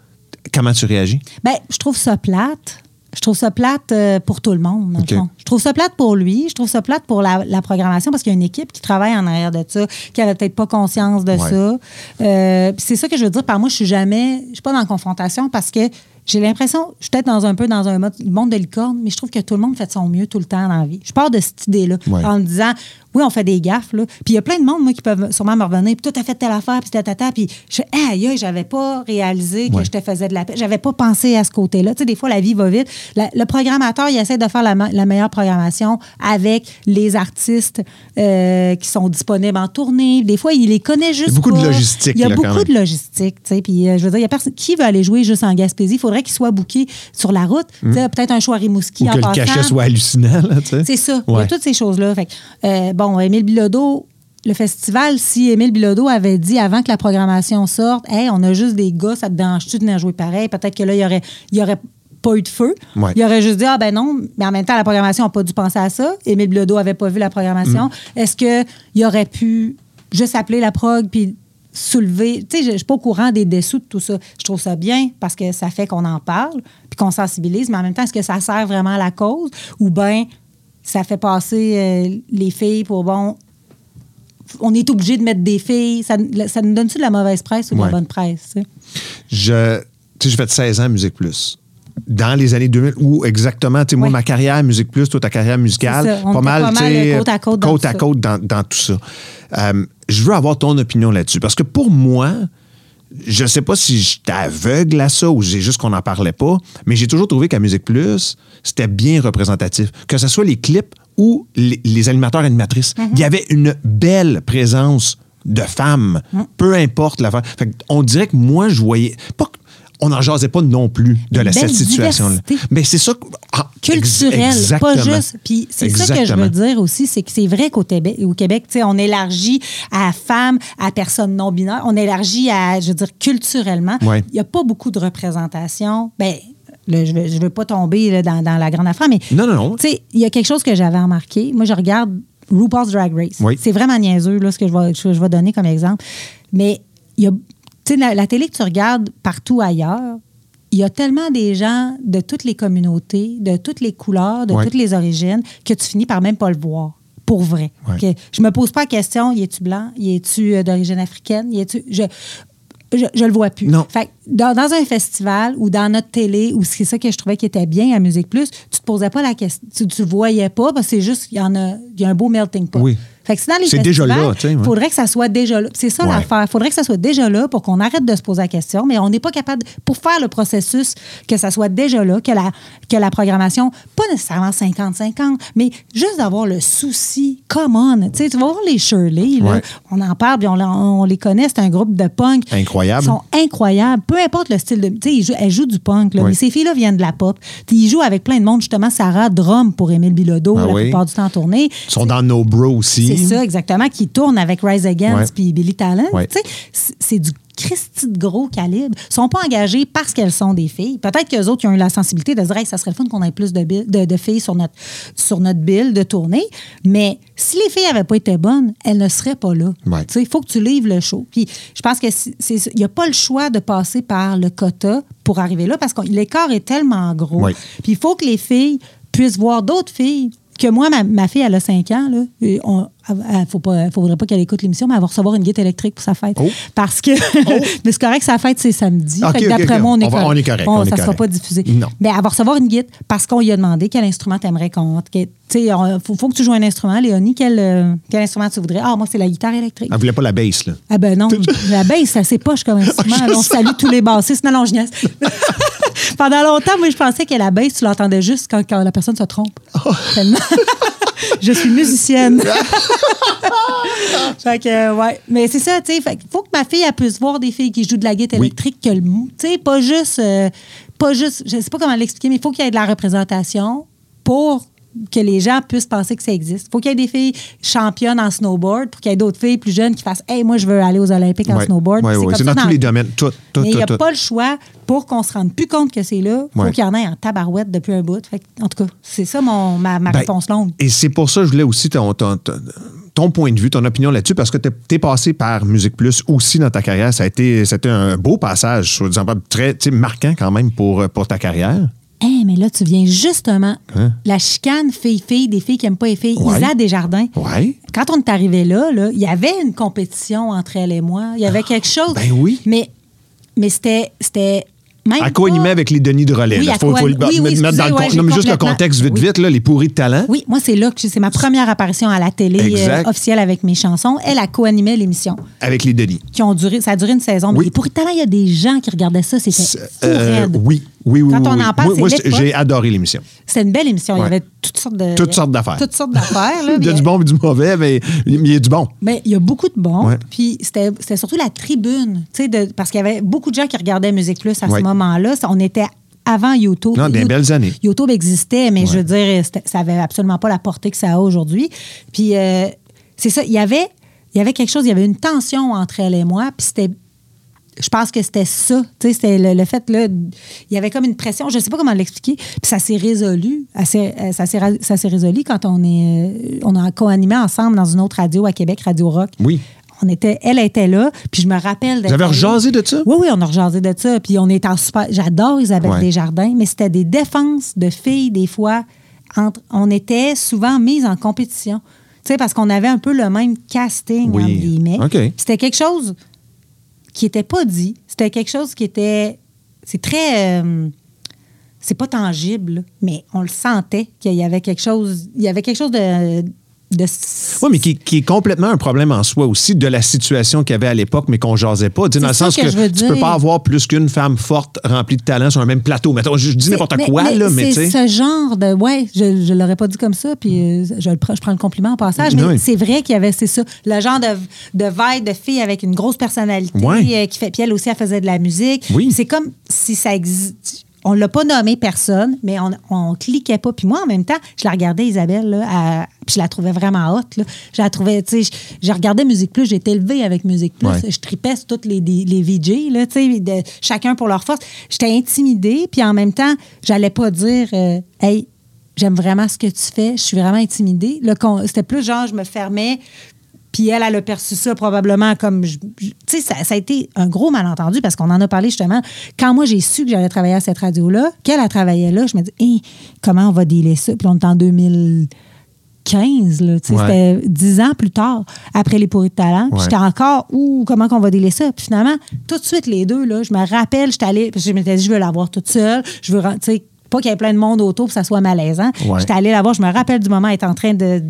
comment tu réagis? Ben, je trouve ça plate. Je trouve ça plate euh, pour tout le monde, dans OK. le fond. Je trouve ça plate pour lui. Je trouve ça plate pour la, la programmation parce qu'il y a une équipe qui travaille en arrière de ça, qui n'avait peut-être pas conscience de Ouais. ça. Euh, c'est ça que je veux dire. Par moi, je suis jamais, je suis pas dans la confrontation parce que j'ai l'impression, je suis peut-être dans un peu dans un mode- monde de licorne, mais je trouve que tout le monde fait de son mieux tout le temps dans la vie. Je pars de cette idée-là Ouais. en me disant, oui, on fait des gaffes, là. Puis il y a plein de monde, moi, qui peuvent sûrement me revenir, puis toi, t'as fait telle affaire, puis tata, puis je fais, aïe, aïe, j'avais pas réalisé que Ouais. je te faisais de la peine. J'avais pas pensé à ce côté-là. Tu sais, des fois, la vie va vite. La- le programmateur, il essaie de faire la, me- la meilleure programmation avec les artistes euh, qui sont disponibles en tournée. Des fois, il les connaît juste Il y a beaucoup de logistique, Il y a là, beaucoup même. de logistique, tu sais. Puis, euh, je veux dire, il y a personne qui veut aller jouer juste en Gaspésie? Il faudrait qu'il soit booké sur la route. Tu sais, Peut-être un choix à Rimouski. Ou en que le cachet soit hallucinant, là, tu sais? C'est ça. Il y a toutes ces choses-là. Fait euh, bon, Émile Bilodeau, le festival, si Émile Bilodeau avait dit avant que la programmation sorte, hey, on a juste des gars, ça te dérange-tu de venir jouer pareil? Peut-être que là, il y aurait, y aurait pas eu de feu. Ouais. Il aurait juste dit, ah ben non, mais en même temps, la programmation n'a pas dû penser à ça. Émile Bilodeau avait pas vu la programmation. Mm. Est-ce qu'il aurait pu juste appeler la prog puis soulever? Tu sais, je ne suis pas au courant des dessous de tout ça. Je trouve ça bien parce que ça fait qu'on en parle puis qu'on sensibilise, mais en même temps, est-ce que ça sert vraiment à la cause? Ou bien ça fait passer euh, les filles pour bon. On est obligé de mettre des filles. Ça, ça nous donne-tu de la mauvaise presse ou de Ouais. la bonne presse? Je, tu sais, j'ai fait 16 ans à Musique Plus. Dans les années 2000, où exactement, tu sais, moi, Ouais. ma carrière Musique Plus, toi, ta carrière musicale, C'est ça. On pas mal, pas tu mal sais, côte à côte dans côte tout à ça. côte dans, dans tout ça. Euh, je veux avoir ton opinion là-dessus. Parce que pour moi, je sais pas si j'étais aveugle à ça ou j'ai juste qu'on n'en parlait pas, mais j'ai toujours trouvé qu'à Musique Plus, c'était bien représentatif. Que ce soit les clips ou les, les animateurs animatrices. Mm-hmm. Il y avait une belle présence de femmes, Mm. peu importe l'affaire. Fait que on dirait que moi, je voyais. Pas que- on n'en jasait pas non plus de la, cette situation-là. Mais c'est ça. ah, culturel, pas juste. Puis c'est ça que je veux dire aussi, c'est que c'est vrai qu'au Québec, au Québec, on élargit à femmes, à personnes non binaires, on élargit à, je veux dire, culturellement. Ouais. Il n'y a pas beaucoup de représentation. Ben, je ne veux, je veux pas tomber là, dans, dans la grande affaire, mais Non, non, non. tu sais, il y a quelque chose que j'avais remarqué. Moi, je regarde RuPaul's Drag Race. Oui. C'est vraiment niaiseux, là, ce que je vais, je, je vais donner comme exemple. Mais il y a, tu sais, la, la télé que tu regardes partout ailleurs, il y a tellement des gens de toutes les communautés, de toutes les couleurs, de toutes les origines, que tu finis par même pas le voir. Pour vrai. Je me pose pas la question, y es-tu blanc, y es-tu euh, d'origine africaine, y es-tu. Je, je, je le vois plus. Non. Fait dans, dans un festival ou dans notre télé, ou c'est ça que je trouvais qui était bien à Musique Plus, tu te posais pas la question, tu, tu voyais pas, parce que c'est juste, il y en a, il y a un beau melting pot. Oui. Fait que c'est dans les C'est déjà là, ouais. faudrait que ça soit déjà là. C'est ça Ouais. l'affaire. faudrait que ça soit déjà là pour qu'on arrête de se poser la question, mais on n'est pas capable, de- pour faire le processus, que ça soit déjà là, que la, que la programmation, pas nécessairement 50-50, mais juste d'avoir le souci, come on. Tu sais, tu vas voir les Shirley, là, Ouais. on en parle, puis on, on les connaît, c'est un groupe de punk. Incroyable. Ils sont incroyables. Peu importe le style de. Tu sais, elles jouent du punk, là, mais ces filles-là viennent de la pop. Ils jouent avec plein de monde, justement. Sarah drum pour Émile Bilodeau, Ah la oui. plupart du temps en tournée. Ils sont dans nos bros aussi. C'est ça, exactement, qui tourne avec Rise Against puis Billy Talent. C'est- du Christy de gros calibre. Ils sont pas engagés parce qu'elles sont des filles. Peut-être qu'eux autres, ils ont eu la sensibilité de se dire, Hey, ça serait le fun qu'on ait plus de, bill- de, de filles sur notre, sur notre bill de tournée. Mais si les filles n'avaient pas été bonnes, elles ne seraient pas là. Ouais. Il faut que tu livres le show. Puis je pense que il n'y a pas le choix de passer par le quota pour arriver là parce que l'écart est tellement gros. Ouais. Puis il faut que les filles puissent voir d'autres filles. Que moi, ma, ma fille, elle a 5 ans. Là, et on, elle- faut pas, faudrait pas qu'elle écoute l'émission, mais elle va recevoir une guide électrique pour sa fête. Oh. Parce que. mais c'est correct, sa fête, c'est samedi. D'après moi, on est On va- correct. on est correct, On- on est ça sera correct. pas diffusé. Non. Mais elle va recevoir une guide parce qu'on lui a demandé quel instrument t'aimerais qu'on. Tu sais, il faut, faut que tu joues un instrument. Léonie, quel, euh, quel instrument tu voudrais? Ah, moi, c'est la guitare électrique. Elle voulait pas la bass, là. Ah ben non, la basse, c'est assez poche comme instrument. On salue tous les bassistes. Non, non, je. Pendant longtemps, moi, je pensais que la basse, tu l'entendais juste quand, quand la personne se trompe. Tellement. je suis musicienne. fait que, euh, ouais. Mais c'est ça, tu sais. Fait qu'il faut que ma fille, elle puisse voir des filles qui jouent de la guitare Oui. électrique, que le mou- Tu sais, pas juste. euh, pas juste. Je sais pas comment l'expliquer, mais il faut qu'il y ait de la représentation pour que les gens puissent penser que ça existe. Il faut qu'il y ait des filles championnes en snowboard pour qu'il y ait d'autres filles plus jeunes qui fassent Hey, moi, je veux aller aux Olympiques en Ouais. snowboard. Ouais, ouais, C'est ça dans tous les domaines. Tout, tout, mais il n'y a tout. pas le choix pour qu'on se rende plus compte que c'est là. Il faut Ouais. qu'il y en ait en tabarouette depuis un bout. Fait que, en tout cas, c'est ça mon, ma, ma Ben, réponse longue. Et c'est pour ça que je voulais aussi ton, ton, ton- ton point de vue, ton opinion là-dessus, parce que tu es passé par Musique Plus aussi dans ta carrière. Ça a été, c'était un beau passage, pas, très marquant quand même pour, pour ta carrière. Hey, mais là, tu viens justement. Hein? La chicane fille-fille, des filles qui n'aiment pas les filles. Ouais. Isa Desjardins. Ouais. Quand on est arrivé là, là, il y avait une compétition entre elle et moi. Il y avait quelque chose. ben oui. Mais, mais c'était. c'était même À pas- avec les Denis de relais. Oui, à faut, faut oui, oui, mettre dans le ouais, con- non, mais juste le contexte vite, oui. vite, là, les pourris de talent. Oui, moi, c'est là que c'est ma première apparition à la télé euh, officielle avec mes chansons. Elle a co-animé l'émission. Avec les Denis. qui ont duré, ça a duré une saison. Oui. Mais pour talent, il y a des gens qui regardaient ça, c'était Euh, oui, oui, oui. Quand oui, on en parle, Moi, moi, c'est j'ai adoré l'émission. C'était une belle émission. Il y avait toutes sortes de. Toutes sortes d'affaires. Toutes sortes d'affaires. Il y a du bon et du mauvais, mais il y a du bon. Mais il y a beaucoup de. Ouais. Puis c'était c'était surtout la tribune, de- parce qu'il y avait beaucoup de gens qui regardaient Musique Plus à Ouais. ce moment-là. On était avant YouTube. Non, des belles années. YouTube existait, mais je veux dire, ça avait absolument pas la portée que ça a aujourd'hui. Puis euh, c'est ça, il y avait il y avait quelque chose, il y avait une tension entre elle et moi, puis c'était je pense que c'était ça. Tu sais, c'était le, le fait, là, il y avait comme une pression, je ne sais pas comment l'expliquer, puis ça s'est résolu. assez- euh, Ça s'est résolu quand on est. euh, On a co-animé ensemble dans une autre radio à Québec, Radio Rock. Oui. On était, elle était là, puis je me rappelle. Vous avez rejasé de ça? Oui, oui, on a rejasé de ça. Puis on est en super. J'adore Isabelle Ouais. Desjardins, mais c'était des défenses de filles, des fois. Entre, on était souvent mises en compétition. Tu sais, parce qu'on avait un peu le même casting, Oui. entre guillemets. C'était quelque chose qui n'était pas dit. C'était quelque chose qui était. C'est très. euh, c'est pas tangible, mais on le sentait qu'il y avait quelque chose. Il y avait quelque chose de. De Oui, mais qui, qui est complètement un problème en soi aussi de la situation qu'il y avait à l'époque, mais qu'on jasait pas. Dans le sens que que, tu peux pas avoir plus qu'une femme forte remplie de talent sur un même plateau. Mettons, je, je dis n'importe Mais- quoi, là, mais c'est ce genre de. Ouais, je, je l'aurais pas dit comme ça, puis euh, je, je prends le compliment en passage, mais Oui. c'est vrai qu'il y avait, c'est ça, le genre de, de vibe de fille avec une grosse personnalité, Ouais. euh, qui fait. Puis elle aussi, elle faisait de la musique. Oui. C'est comme si ça existe. On l'a pas nommé personne, mais on, on cliquait pas. Puis moi, en même temps, je la regardais, Isabelle, là, à- puis je la trouvais vraiment hot. Là. Je la trouvais, tu sais, je, je regardais Musique Plus, j'étais élevée avec Musique Plus. Ouais. Je tripais sur toutes les, les VJ, là, tu sais, de- chacun pour leur force. J'étais intimidée, puis en même temps, j'allais pas dire, euh, hey, j'aime vraiment ce que tu fais, je suis vraiment intimidée. C'était plus genre, je me fermais, puis elle, elle a perçu ça probablement comme. Tu sais, ça, ça a été un gros malentendu parce qu'on en a parlé justement. Quand moi, j'ai su que j'allais travailler à cette radio-là, qu'elle a travaillé là, je me dis, Hein, comment on va dealer ça? Puis on est en 2015, là. Tu sais, Ouais. C'était dix ans plus tard, après les pourris de talent. Puis j'étais encore, ouh, comment qu'on va dealer ça? Puis finalement, tout de suite, les deux, là, je me rappelle, j'étais allée, parce que je m'étais dit, je veux l'avoir toute seule. Je veux, tu sais, pas qu'il y ait plein de monde autour pour que ça soit malaisant. Ouais. J'étais allée la voir, je me rappelle du moment, elle est en train de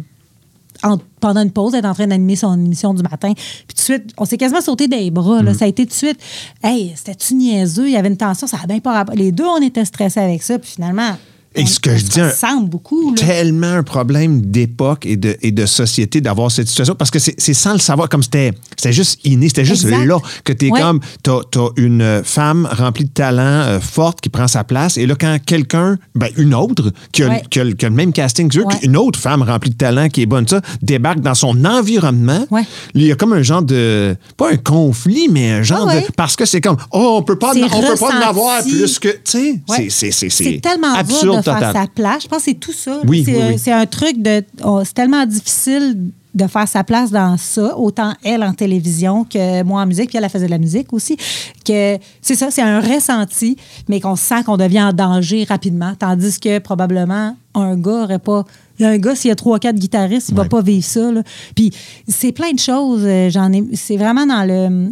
en- pendant une pause, elle est en train d'animer son émission du matin. Puis tout de suite, on s'est quasiment sauté des bras. Mm. Là. Ça a été tout de suite, hey, c'était-tu niaiseux? Il y avait une tension, ça a bien pas rapport. Les deux, on était stressés avec ça. Puis finalement, Et on- ce que je dis, un- beaucoup. tellement un problème d'époque et de, et de société d'avoir cette situation parce que c'est sans le savoir comme c'était c'était juste inné c'était juste Exact. là que tu es Ouais. comme t'as as une femme remplie de talent euh, forte qui prend sa place et là quand quelqu'un ben une autre qui a, Ouais. qui a le- qui a le même casting que eux, Ouais. une autre femme remplie de talent qui est bonne ça débarque dans son environnement il y a comme un genre de pas un conflit mais un genre Ah de parce que c'est comme oh on peut pas on peut pas en avoir plus que tu sais C'est tellement absurde faire sa place. Je pense que c'est tout ça. Oui, c'est oui, un- oui. c'est un truc de. oh, c'est tellement difficile de faire sa place dans ça, autant elle en télévision que moi en musique, puis elle, elle faisait de la musique aussi, que c'est ça, c'est un ressenti, mais qu'on sent qu'on devient en danger rapidement, tandis que probablement un gars aurait pas... Un gars, s'il y a trois, quatre guitaristes, il va Ouais. pas vivre ça. là. Puis c'est plein de choses. euh, J'en ai... C'est vraiment dans le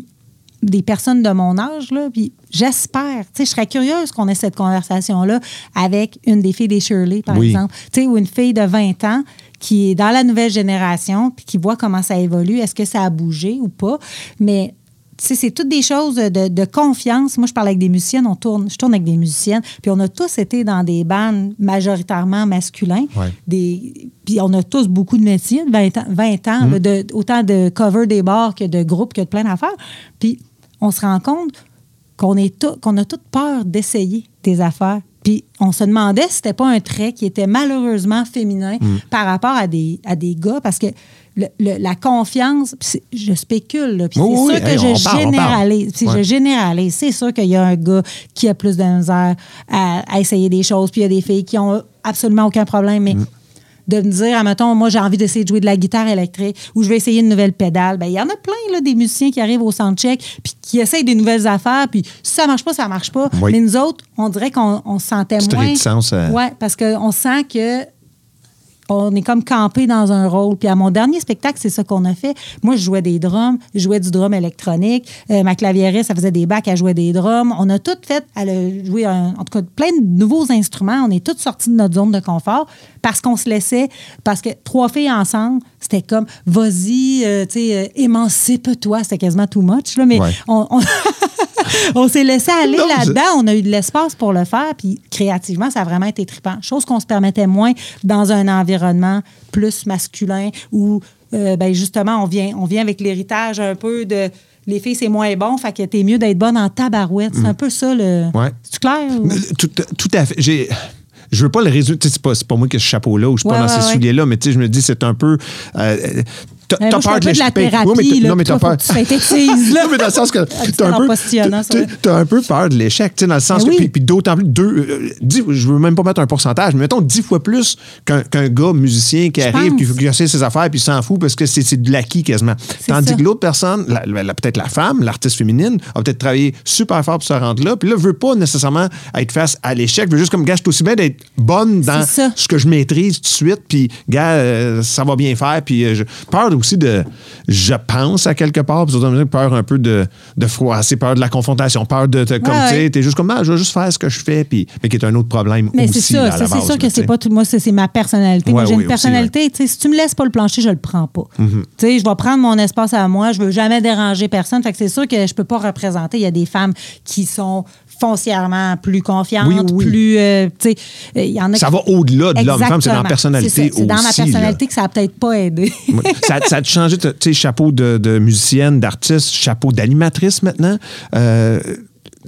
des personnes de mon âge, là, puis j'espère, tu sais, je serais curieuse qu'on ait cette conversation-là avec une des filles des Shirley, par Oui. exemple, tu sais, ou une fille de 20 ans qui est dans la nouvelle génération, puis qui voit comment ça évolue, est-ce que ça a bougé ou pas, mais c'est toutes des choses de, de confiance. Moi, je parle avec des musiciennes, on tourne, je tourne avec des musiciennes, puis on a tous été dans des bandes majoritairement masculins. Ouais. Des, puis on a tous beaucoup de métiers, de 20 ans, 20 ans Mm. là, de, autant de cover des bars que de groupes, que de plein d'affaires. Puis on se rend compte qu'on a toute peur d'essayer des affaires. Puis on se demandait si c'était pas un trait qui était malheureusement féminin Mm. par rapport à des, à des gars, parce que le- le- la confiance, je spécule, là, puis c'est oui, sûr que je parle, généralise. Ouais. Je généralise. C'est sûr qu'il y a un gars qui a plus de misère à, à essayer des choses, puis il y a des filles qui ont absolument aucun problème, Mm. mais de me dire, admettons, moi, j'ai envie d'essayer de jouer de la guitare électrique ou je vais essayer une nouvelle pédale. Ben, il y en a plein, là, des musiciens qui arrivent au soundcheck puis qui essayent des nouvelles affaires. Puis si ça marche pas, ça marche pas. Oui. Mais nous autres, on dirait qu'on on se sentait moins. réticence à- Ouais, parce qu'on sent que on est comme campé dans un rôle. Puis à mon dernier spectacle, c'est ça qu'on a fait. Moi, je jouais des drums, je jouais du drum électronique. Euh, ma claviériste, ça faisait des bacs, elle jouait des drums. On a tout fait, elle a joué, en tout cas, plein de nouveaux instruments. On est toutes sortis de notre zone de confort parce qu'on se laissait, parce que trois filles ensemble, c'était comme, vas-y, euh, tu sais, euh, émancipe-toi. C'était quasiment too much, là, mais Ouais. on- on on s'est laissé aller là-dedans. On a eu de l'espace pour le faire. Puis créativement, ça a vraiment été trippant. Chose qu'on se permettait moins dans un environnement plus masculin où, euh, ben justement, on vient, on vient avec l'héritage un peu de les filles, c'est moins bon. Fait que t'es mieux d'être bonne en tabarouette. C'est un peu ça, le. Mm. Ouais. C'est clair? ou- Tout, tout à fait. J'ai. Je veux pas le sais, C'est pas, pas moi qui ai ce chapeau-là ou je suis Ouais, pas dans ouais, ces souliers-là, mais tu sais, je me dis, c'est un peu. euh, t'as peur de l'échapper. Oui, mais non, mais t'as peur. non, mais dans le sens que t'as un, peu, un peur de l'échec, tu sais, dans le sens Ben que. Puis, d'autant plus, deux, euh, je veux même pas mettre un pourcentage, mais mettons dix fois plus qu'un gars musicien qui arrive, qui, essaie ses affaires, puis il s'en fout parce que c'est de l'acquis quasiment. Tandis que l'autre personne, peut-être la femme, l'artiste féminine, a peut-être travaillé super fort pour se rendre là, puis là, veut pas nécessairement être face à l'échec, veut juste comme, gars, je suis aussi bien d'être bonne dans ce que je maîtrise tout de suite, puis, gars, euh, ça va bien faire, puis euh, peur aussi de, je pense à quelque part, puis peur un peu de, de froisser, peur de la confrontation, peur de, te- comme, Ouais, tu sais, ouais. t'es juste comme, ah, je vais juste faire ce que je fais, puis, mais qui est un autre problème Mais aussi, c'est là, ça, à c'est base, sûr que c'est pas tout. Moi, c'est ma personnalité. Moi, Ouais, j'ai oui, une aussi, personnalité. tu sais, Si tu me laisses pas le plancher, je le prends pas. Tu sais, je vais prendre mon espace à moi. Je veux jamais déranger personne. Fait que c'est sûr que je peux pas représenter. Il y a des femmes qui sont foncièrement plus confiantes, Oui, oui. plus. euh, tu sais, euh, il y en a Ça qui- va au-delà de l'homme-femme, c'est dans la personnalité C'est dans ma aussi, là. personnalité que ça a peut-être pas aidé. Ouais. ça, ça a changé, tu sais, chapeau de, de musicienne, d'artiste, chapeau d'animatrice maintenant. Euh,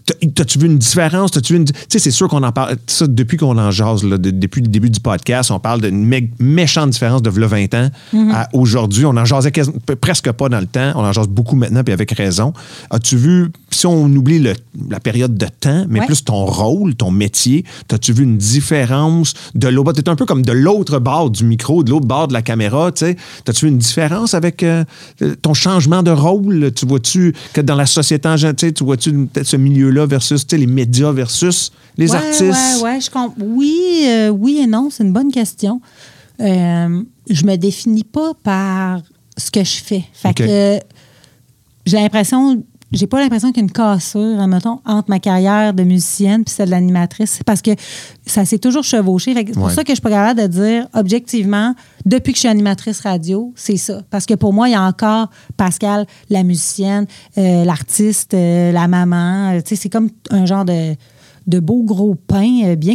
t'as- T'as-tu vu une différence? T'as-tu vu une... Tu sais, c'est sûr qu'on en parle. Ça, depuis qu'on en jase, là, de- depuis le début du podcast, on parle d'une mé- méchante différence de v'là 20 ans Mm-hmm. à aujourd'hui. On en jasait presque pas dans le temps. On en jase beaucoup maintenant, puis avec raison. As-tu vu, si on oublie le- la période de temps, mais Ouais. plus ton rôle, ton métier, t'as-tu vu une différence de l'autre? T'es un peu comme de l'autre bord du micro, de l'autre bord de la caméra, tu sais. T'as-tu vu une différence avec euh, ton changement de rôle? Tu vois-tu que dans la société en général, tu vois-tu peut-être ce milieu-là versus les médias versus les Ouais, artistes? Ouais, je comp- Oui, euh, oui et non, c'est une bonne question. Euh, je me définis pas par ce que je fais. Fait que euh, j'ai l'impression, j'ai pas l'impression qu'il y a une cassure, admettons, entre ma carrière de musicienne puis celle de l'animatrice. C'est parce que ça s'est toujours chevauché. C'est pour Ouais. ça que je suis pas capable de dire objectivement, depuis que je suis animatrice radio, c'est ça. Parce que pour moi, il y a encore Pascal, la musicienne, euh, l'artiste, euh, la maman. Euh, tu sais, c'est comme un genre de de beaux gros pains euh, bien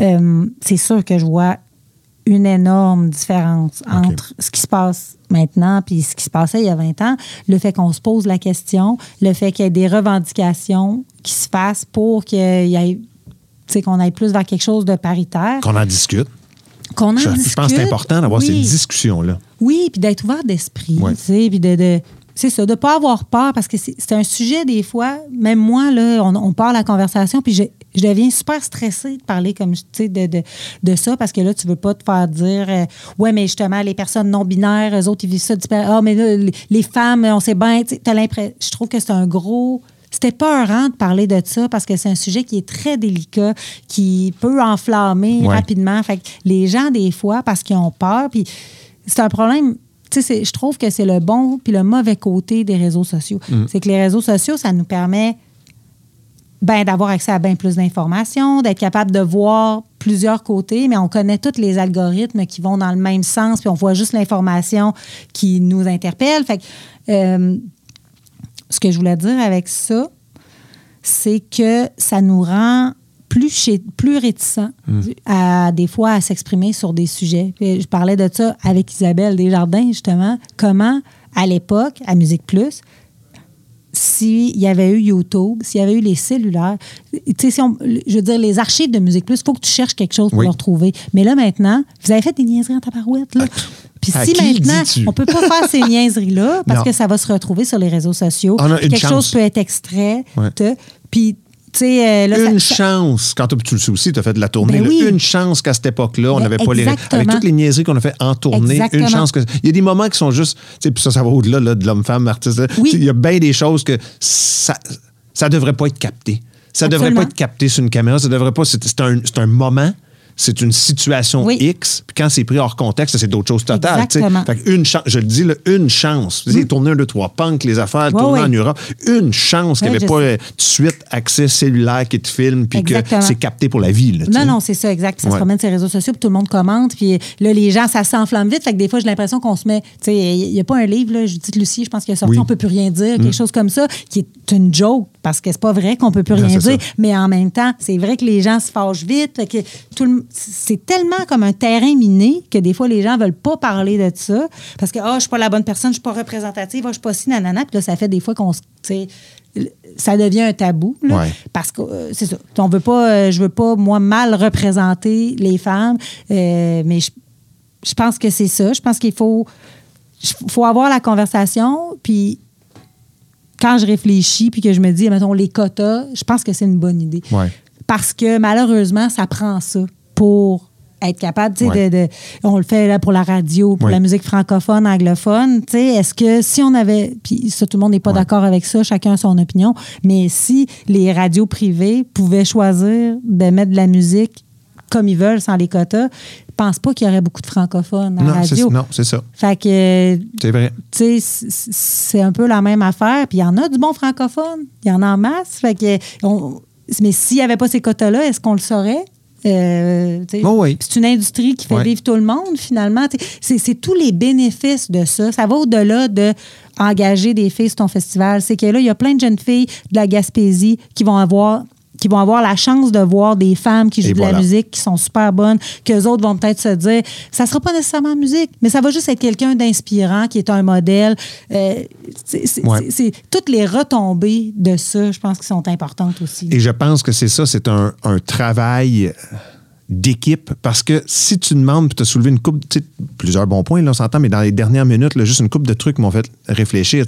euh, c'est sûr que je vois une énorme différence entre ce qui se passe maintenant puis ce qui se passait il y a 20 ans. Le fait qu'on se pose la question, le fait qu'il y ait des revendications qui se fassent pour qu'il y ait, qu'on aille plus vers quelque chose de paritaire. Qu'on en discute. Qu'on en Je, je discute. pense que c'est important d'avoir Oui. cette discussion-là. Oui, puis d'être ouvert d'esprit, tu sais, puis de, de- c'est ça, de pas avoir peur parce que c'est un sujet des fois, même moi là, on, on part la conversation puis je, je deviens super stressée de parler comme tu sais de, de, de ça parce que là tu veux pas te faire dire euh, ouais mais justement les personnes non binaires, eux autres ils vivent ça. Ah mais là les, femmes, on sait bien, tu t'as l'impression je trouve que c'est un gros c'était peurant de parler de ça parce que c'est un sujet qui est très délicat, qui peut enflammer Ouais. rapidement. Fait que les gens, des fois, parce qu'ils ont peur, puis c'est un problème. Tu sais, c'est- je trouve que c'est le bon puis le mauvais côté des réseaux sociaux. C'est que les réseaux sociaux, ça nous permet ben, d'avoir accès à bien plus d'informations, d'être capable de voir plusieurs côtés, mais on connaît tous les algorithmes qui vont dans le même sens, puis on voit juste l'information qui nous interpelle. Fait que, euh, ce que je voulais dire avec ça, c'est que ça nous rend plus, chez- plus réticents à des fois à s'exprimer sur des sujets. Puis Je parlais de ça avec Isabelle Desjardins, justement. Comment, à l'époque, à Musique Plus, s'il y avait eu YouTube, s'il y avait eu les cellulaires, tu sais, si on- je veux dire, les archives de Musique Plus, il faut que tu cherches quelque chose pour Oui. le retrouver. Mais là, maintenant, vous avez fait des niaiseries en tabarouette, là. Puis si maintenant, on peut pas faire ces niaiseries-là parce Non. que ça va se retrouver sur les réseaux sociaux. On a Puis une quelque chance. chose peut être extrait. Puis, là, une ça- chance, quand tu le sais aussi, tu as fait de la tournée, Ben là, oui. une chance qu'à cette époque-là, on Ben n'avait pas les. Avec toutes les niaiseries qu'on a fait en tournée, Exactement. une chance que. Il y a des moments qui sont juste. Puis ça, ça va au-delà là, de l'homme-femme, artiste. Oui. Il y a bien des choses que ça ça devrait pas être capté. Ça devrait Absolument. pas être capté sur une caméra. Ça devrait pas. C'est un, c'est un moment. C'est une situation Oui. X, puis quand c'est pris hors contexte, c'est d'autres choses totales. Fait une chance, je le dis, là, une chance. Vous savez, tourner un, deux, trois punk, les affaires, Ouais, tourner ouais. en Europe, une chance qu'il n'y avait pas sais. euh, tout de suite accès cellulaire qui te filme, puis que c'est capté pour la vie. là, Non, non, c'est ça, exact. Puis Ça Ouais. se promène sur les réseaux sociaux, puis tout le monde commente. Puis là, les gens, ça s'enflamme vite. Fait que des fois, j'ai l'impression qu'on se met. Tu sais, il n'y a pas un livre, là, Judith Lucie, je pense qu'il a sorti Oui. Mm. On peut plus rien dire, quelque chose comme ça, qui est une joke, parce que c'est pas vrai qu'on peut plus Non, rien dire. ça. Mais en même temps, c'est vrai que les gens se fâchent vite. Fait que tout le- c'est tellement comme un terrain miné que des fois, les gens veulent pas parler de ça. Parce que, ah, je suis pas la bonne personne, je suis pas représentative, ah, je suis pas si nanana. Puis là, ça fait des fois qu'on ça devient un tabou. là. Ouais. Parce que euh, c'est ça. On veut pas, euh, je veux pas, moi, mal représenter les femmes, euh, mais je, je pense que c'est ça. Je pense qu'il faut, faut avoir la conversation, puis quand je réfléchis, puis que je me dis, mettons, les quotas, je pense que c'est une bonne idée. Ouais. Parce que malheureusement, ça prend ça pour être capable, tu sais, Ouais. de, de- on le fait là pour la radio, pour Ouais. la musique francophone, anglophone, tu sais, est-ce que si on avait, puis ça, tout le monde n'est pas d'accord avec ça, chacun a son opinion, mais si les radios privées pouvaient choisir de mettre de la musique comme ils veulent sans les quotas, je pense pas qu'il y aurait beaucoup de francophones à la radio. non, c'est ça. Fait que, C'est vrai. tu sais, c'est un peu la même affaire. Puis il y en a du bon francophone. Il y en a en masse. Fait que, on- mais s'il n'y avait pas ces quotas-là, est-ce qu'on le saurait? Euh, Oh oui. C'est une industrie qui fait vivre tout le monde, finalement. C'est tous les bénéfices de ça. Ça va au-delà de engager des filles sur ton festival. C'est que là, il y a plein de jeunes filles de la Gaspésie qui vont avoir qui vont avoir la chance de voir des femmes qui jouent de la musique, qui sont super bonnes, qu'eux autres vont peut-être se dire, ça sera pas nécessairement musique, mais ça va juste être quelqu'un d'inspirant, qui est un modèle. Euh, Ouais. c'est- toutes les retombées de ça, je pense, qui sont importantes aussi. Et je pense que c'est ça, c'est un, un travail d'équipe parce que si tu demandes, puis tu as soulevé une coupe, plusieurs bons points, là, on s'entend, mais dans les dernières minutes, là, juste une coupe de trucs m'ont fait réfléchir.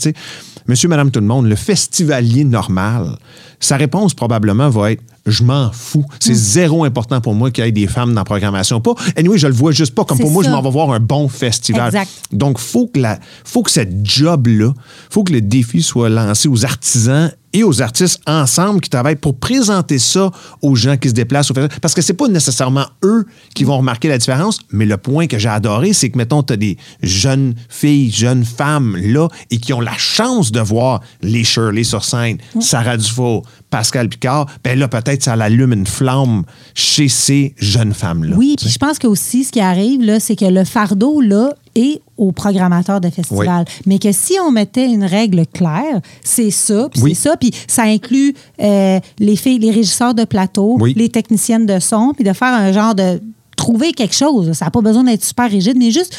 Monsieur, Madame, tout le monde, le festivalier normal, sa réponse probablement va être je m'en fous. C'est zéro important pour moi qu'il y ait des femmes dans la programmation. Pas, anyway, je le vois juste pas comme pour moi, je m'en vais voir un bon festival. Exact. Donc, faut que la, faut que cette job-là, faut que le défi soit lancé aux artisans et aux artistes ensemble qui travaillent pour présenter ça aux gens qui se déplacent au festival. Parce que c'est pas nécessairement eux qui vont remarquer la différence, mais le point que j'ai adoré, c'est que, mettons, tu as des jeunes filles, jeunes femmes là et qui ont la chance de voir les Shirley sur scène, Sarah Dufault, Pascal Picard, ben là, peut-être ça allume une flamme chez ces jeunes femmes-là. Oui, puis je pense que aussi, ce qui arrive, là, c'est que le fardeau, là, et aux programmateurs de festivals. Mais que si on mettait une règle claire, c'est ça, puis Oui. c'est ça, puis ça inclut euh, les filles, les régisseurs de plateau, Oui. les techniciennes de son, puis de faire un genre de trouver quelque chose. Ça n'a pas besoin d'être super rigide, mais juste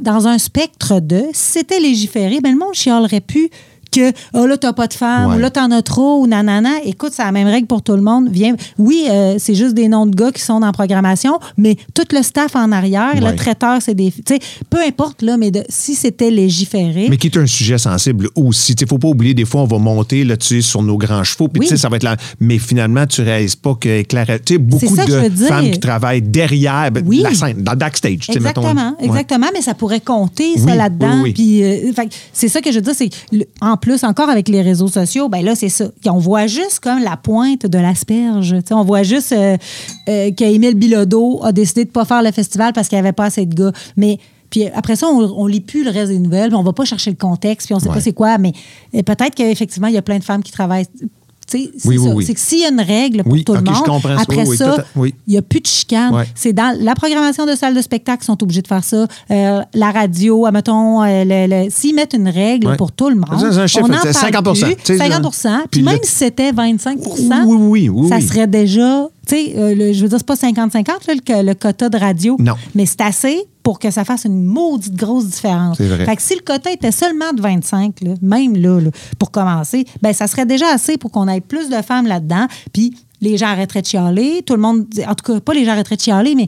dans un spectre de, si c'était légiféré, ben le monde chialerait plus que oh là t'as pas de femme Ouais. ou là t'en as trop ou nanana écoute c'est la même règle pour tout le monde viens oui euh, c'est juste des noms de gars qui sont dans la programmation mais tout le staff en arrière Ouais. le traiteur c'est des peu importe là mais de- si c'était légiféré Mais qui est un sujet sensible aussi. Il ne faut pas oublier, des fois, on va monter là, sur nos grands chevaux, puis Oui. tu sais, ça va être là. Mais finalement, tu ne réalises pas que tu beaucoup de femmes qui travaillent derrière ben, Oui. la scène, dans le backstage. mettons. Exactement, Ouais. exactement, mais ça pourrait compter ça Oui, là-dedans. Puis, euh, c'est ça que je veux dire, c'est en plus encore avec les réseaux sociaux, ben là c'est ça, on voit juste comme la pointe de l'asperge. On voit juste euh, euh, qu'Émile Bilodeau a décidé de pas faire le festival parce qu'il n'y avait pas assez de gars. Mais puis après ça, on, on lit plus le reste des nouvelles, puis on va pas chercher le contexte, puis on sait Ouais. pas c'est quoi. Mais euh, peut-être qu'effectivement il y a plein de femmes qui travaillent. Oui, oui. C'est que s'il y a une règle pour Oui, tout le monde, après ça, il n'y a plus de chicane. Ouais. C'est dans la programmation de salles de spectacle sont obligés de faire ça. Euh, la radio, admettons, euh, s'ils mettent une règle Ouais. pour tout le monde, un chiffre, on en c'est parle 50%, plus. tu sais, 50 puis même le- si c'était 25 Oui, oui, oui, ça oui. serait déjà, tu sais, euh, le- je veux dire, c'est pas 50-50 là, le, le quota de radio. Non. Mais c'est assez pour que ça fasse une maudite grosse différence. Vrai. Fait que si le quota était seulement de 25, là, même là, là, pour commencer, ben ça serait déjà assez pour qu'on ait plus de femmes là-dedans. Puis les gens arrêteraient de chialer. Tout le monde, en tout cas, pas les gens arrêteraient de chialer, mais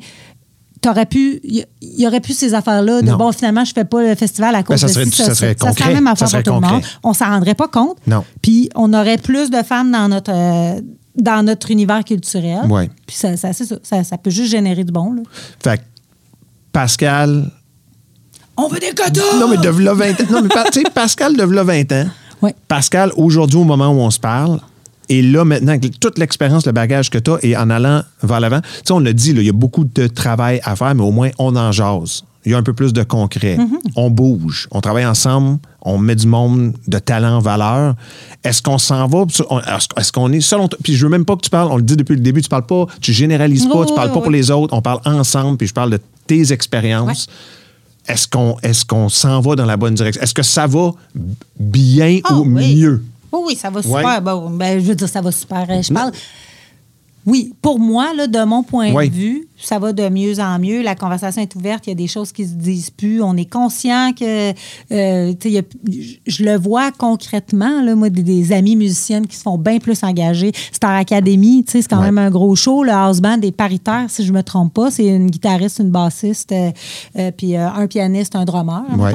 t'aurais pu, il y, aurait plus ces affaires-là de Non. bon, finalement, je fais pas le festival à cause Ben, ça de serait- ci, ça serait ça. concret. la même Ça affaire serait pour tout le monde. concret. On s'en rendrait pas compte. Non. Puis on aurait plus de femmes dans notre, euh, dans notre univers culturel. Ouais. Puis ça, ça, c'est ça. Ça, ça peut juste générer du bon. Là. Fait que Pascal. On veut des quotas! Non, mais de v'là 20 ans. Non, mais pa- tu sais, Pascal de v'là 20 ans. Ouais. Pascal, aujourd'hui, au moment où on se parle, et là, maintenant, avec toute l'expérience, le bagage que tu as, et en allant vers l'avant, tu sais, on l'a dit, il y a beaucoup de travail à faire, mais au moins, on en jase. Il y a un peu plus de concret. Mm-hmm. On bouge. On travaille ensemble. On met du monde de talent en valeur. Est-ce qu'on s'en va? Est-ce qu'on est? Puis je veux même pas que tu parles, on le dit depuis le début, tu parles pas, tu généralises pas, Oui, tu parles oui, pas pour les autres, on parle ensemble, puis je parle de tes expériences. Est-ce qu'on est qu'on s'en va dans la bonne direction? Est-ce que ça va bien Ah, ou oui. mieux? Oui, oui, ça va Ouais. super. Bon, ben, je veux dire, ça va super. Euh, Je parle. Oui, pour moi, là, de mon point de vue, ça va de mieux en mieux. La conversation est ouverte. Il y a des choses qui se disent plus. On est conscient que, euh, y a- je le vois concrètement, là, moi, des, des amis musiciennes qui se font bien plus engager. Star Academy, c'est quand Ouais. même un gros show. Le house band est paritaire, si je me trompe pas. C'est une guitariste, une bassiste, euh, euh, puis un pianiste, un drummer, Ouais.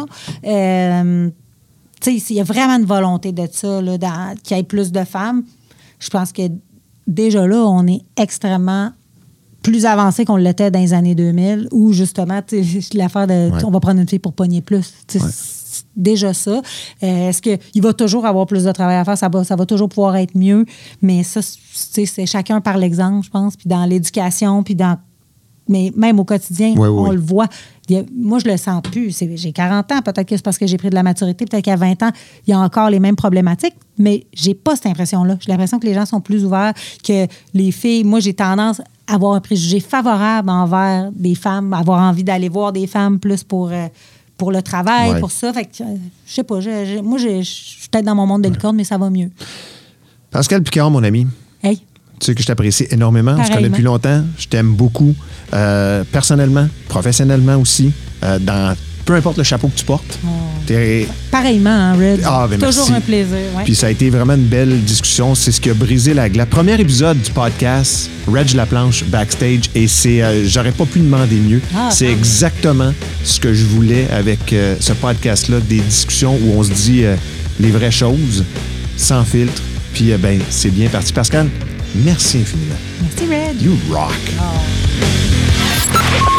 il y a vraiment une volonté de ça, là, dans- qu'il y ait plus de femmes. Je pense que déjà là, on est extrêmement plus avancé qu'on l'était dans les années 2000, où justement, l'affaire de Ouais. on va prendre une fille pour pogner plus. Déjà ça. Euh, Est-ce qu'il va toujours avoir plus de travail à faire? Ça va, ça va toujours pouvoir être mieux. Mais ça, c'est chacun par l'exemple, je pense. Puis dans l'éducation, puis dans mais même au quotidien, Oui, on oui. le voit. A- moi, je le sens plus. J'ai 40 ans. Peut-être que c'est parce que j'ai pris de la maturité. Peut-être qu'à 20 ans, il y a encore les mêmes problématiques. Mais j'ai pas cette impression-là. J'ai l'impression que les gens sont plus ouverts, que les filles. Moi, j'ai tendance à avoir un préjugé favorable envers des femmes, avoir envie d'aller voir des femmes plus pour. euh, pour le travail, Ouais. pour ça. Fait que, euh, je sais pas. je- je- moi, je je suis peut-être dans mon monde de licorne, mais ça va mieux. Pascal Picard, mon ami, Hey, tu sais que je t'apprécie énormément. On se connaît depuis longtemps. Je t'aime beaucoup. euh, personnellement, professionnellement aussi. euh, dans peu importe le chapeau que tu portes. T'es- pareillement, hein, Red. Ah, ben Toujours merci. un plaisir. ouais. Puis ça a été vraiment une belle discussion. C'est ce qui a brisé la glace. Premier épisode du podcast, Reg Laplanche backstage, et c'est, euh, j'aurais pas pu demander mieux. Ah, c'est tant mieux. exactement ce que je voulais avec euh, ce podcast-là, des discussions où on se dit euh, les vraies choses, sans filtre. Puis ben, c'est bien parti. Pascal, merci infiniment. Merci, Red. You rock.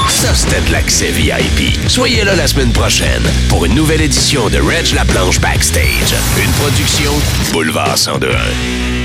Ça, c'était de l'accès VIP. Soyez là la semaine prochaine pour une nouvelle édition de Reg La Planche Backstage. Une production Boulevard 1021.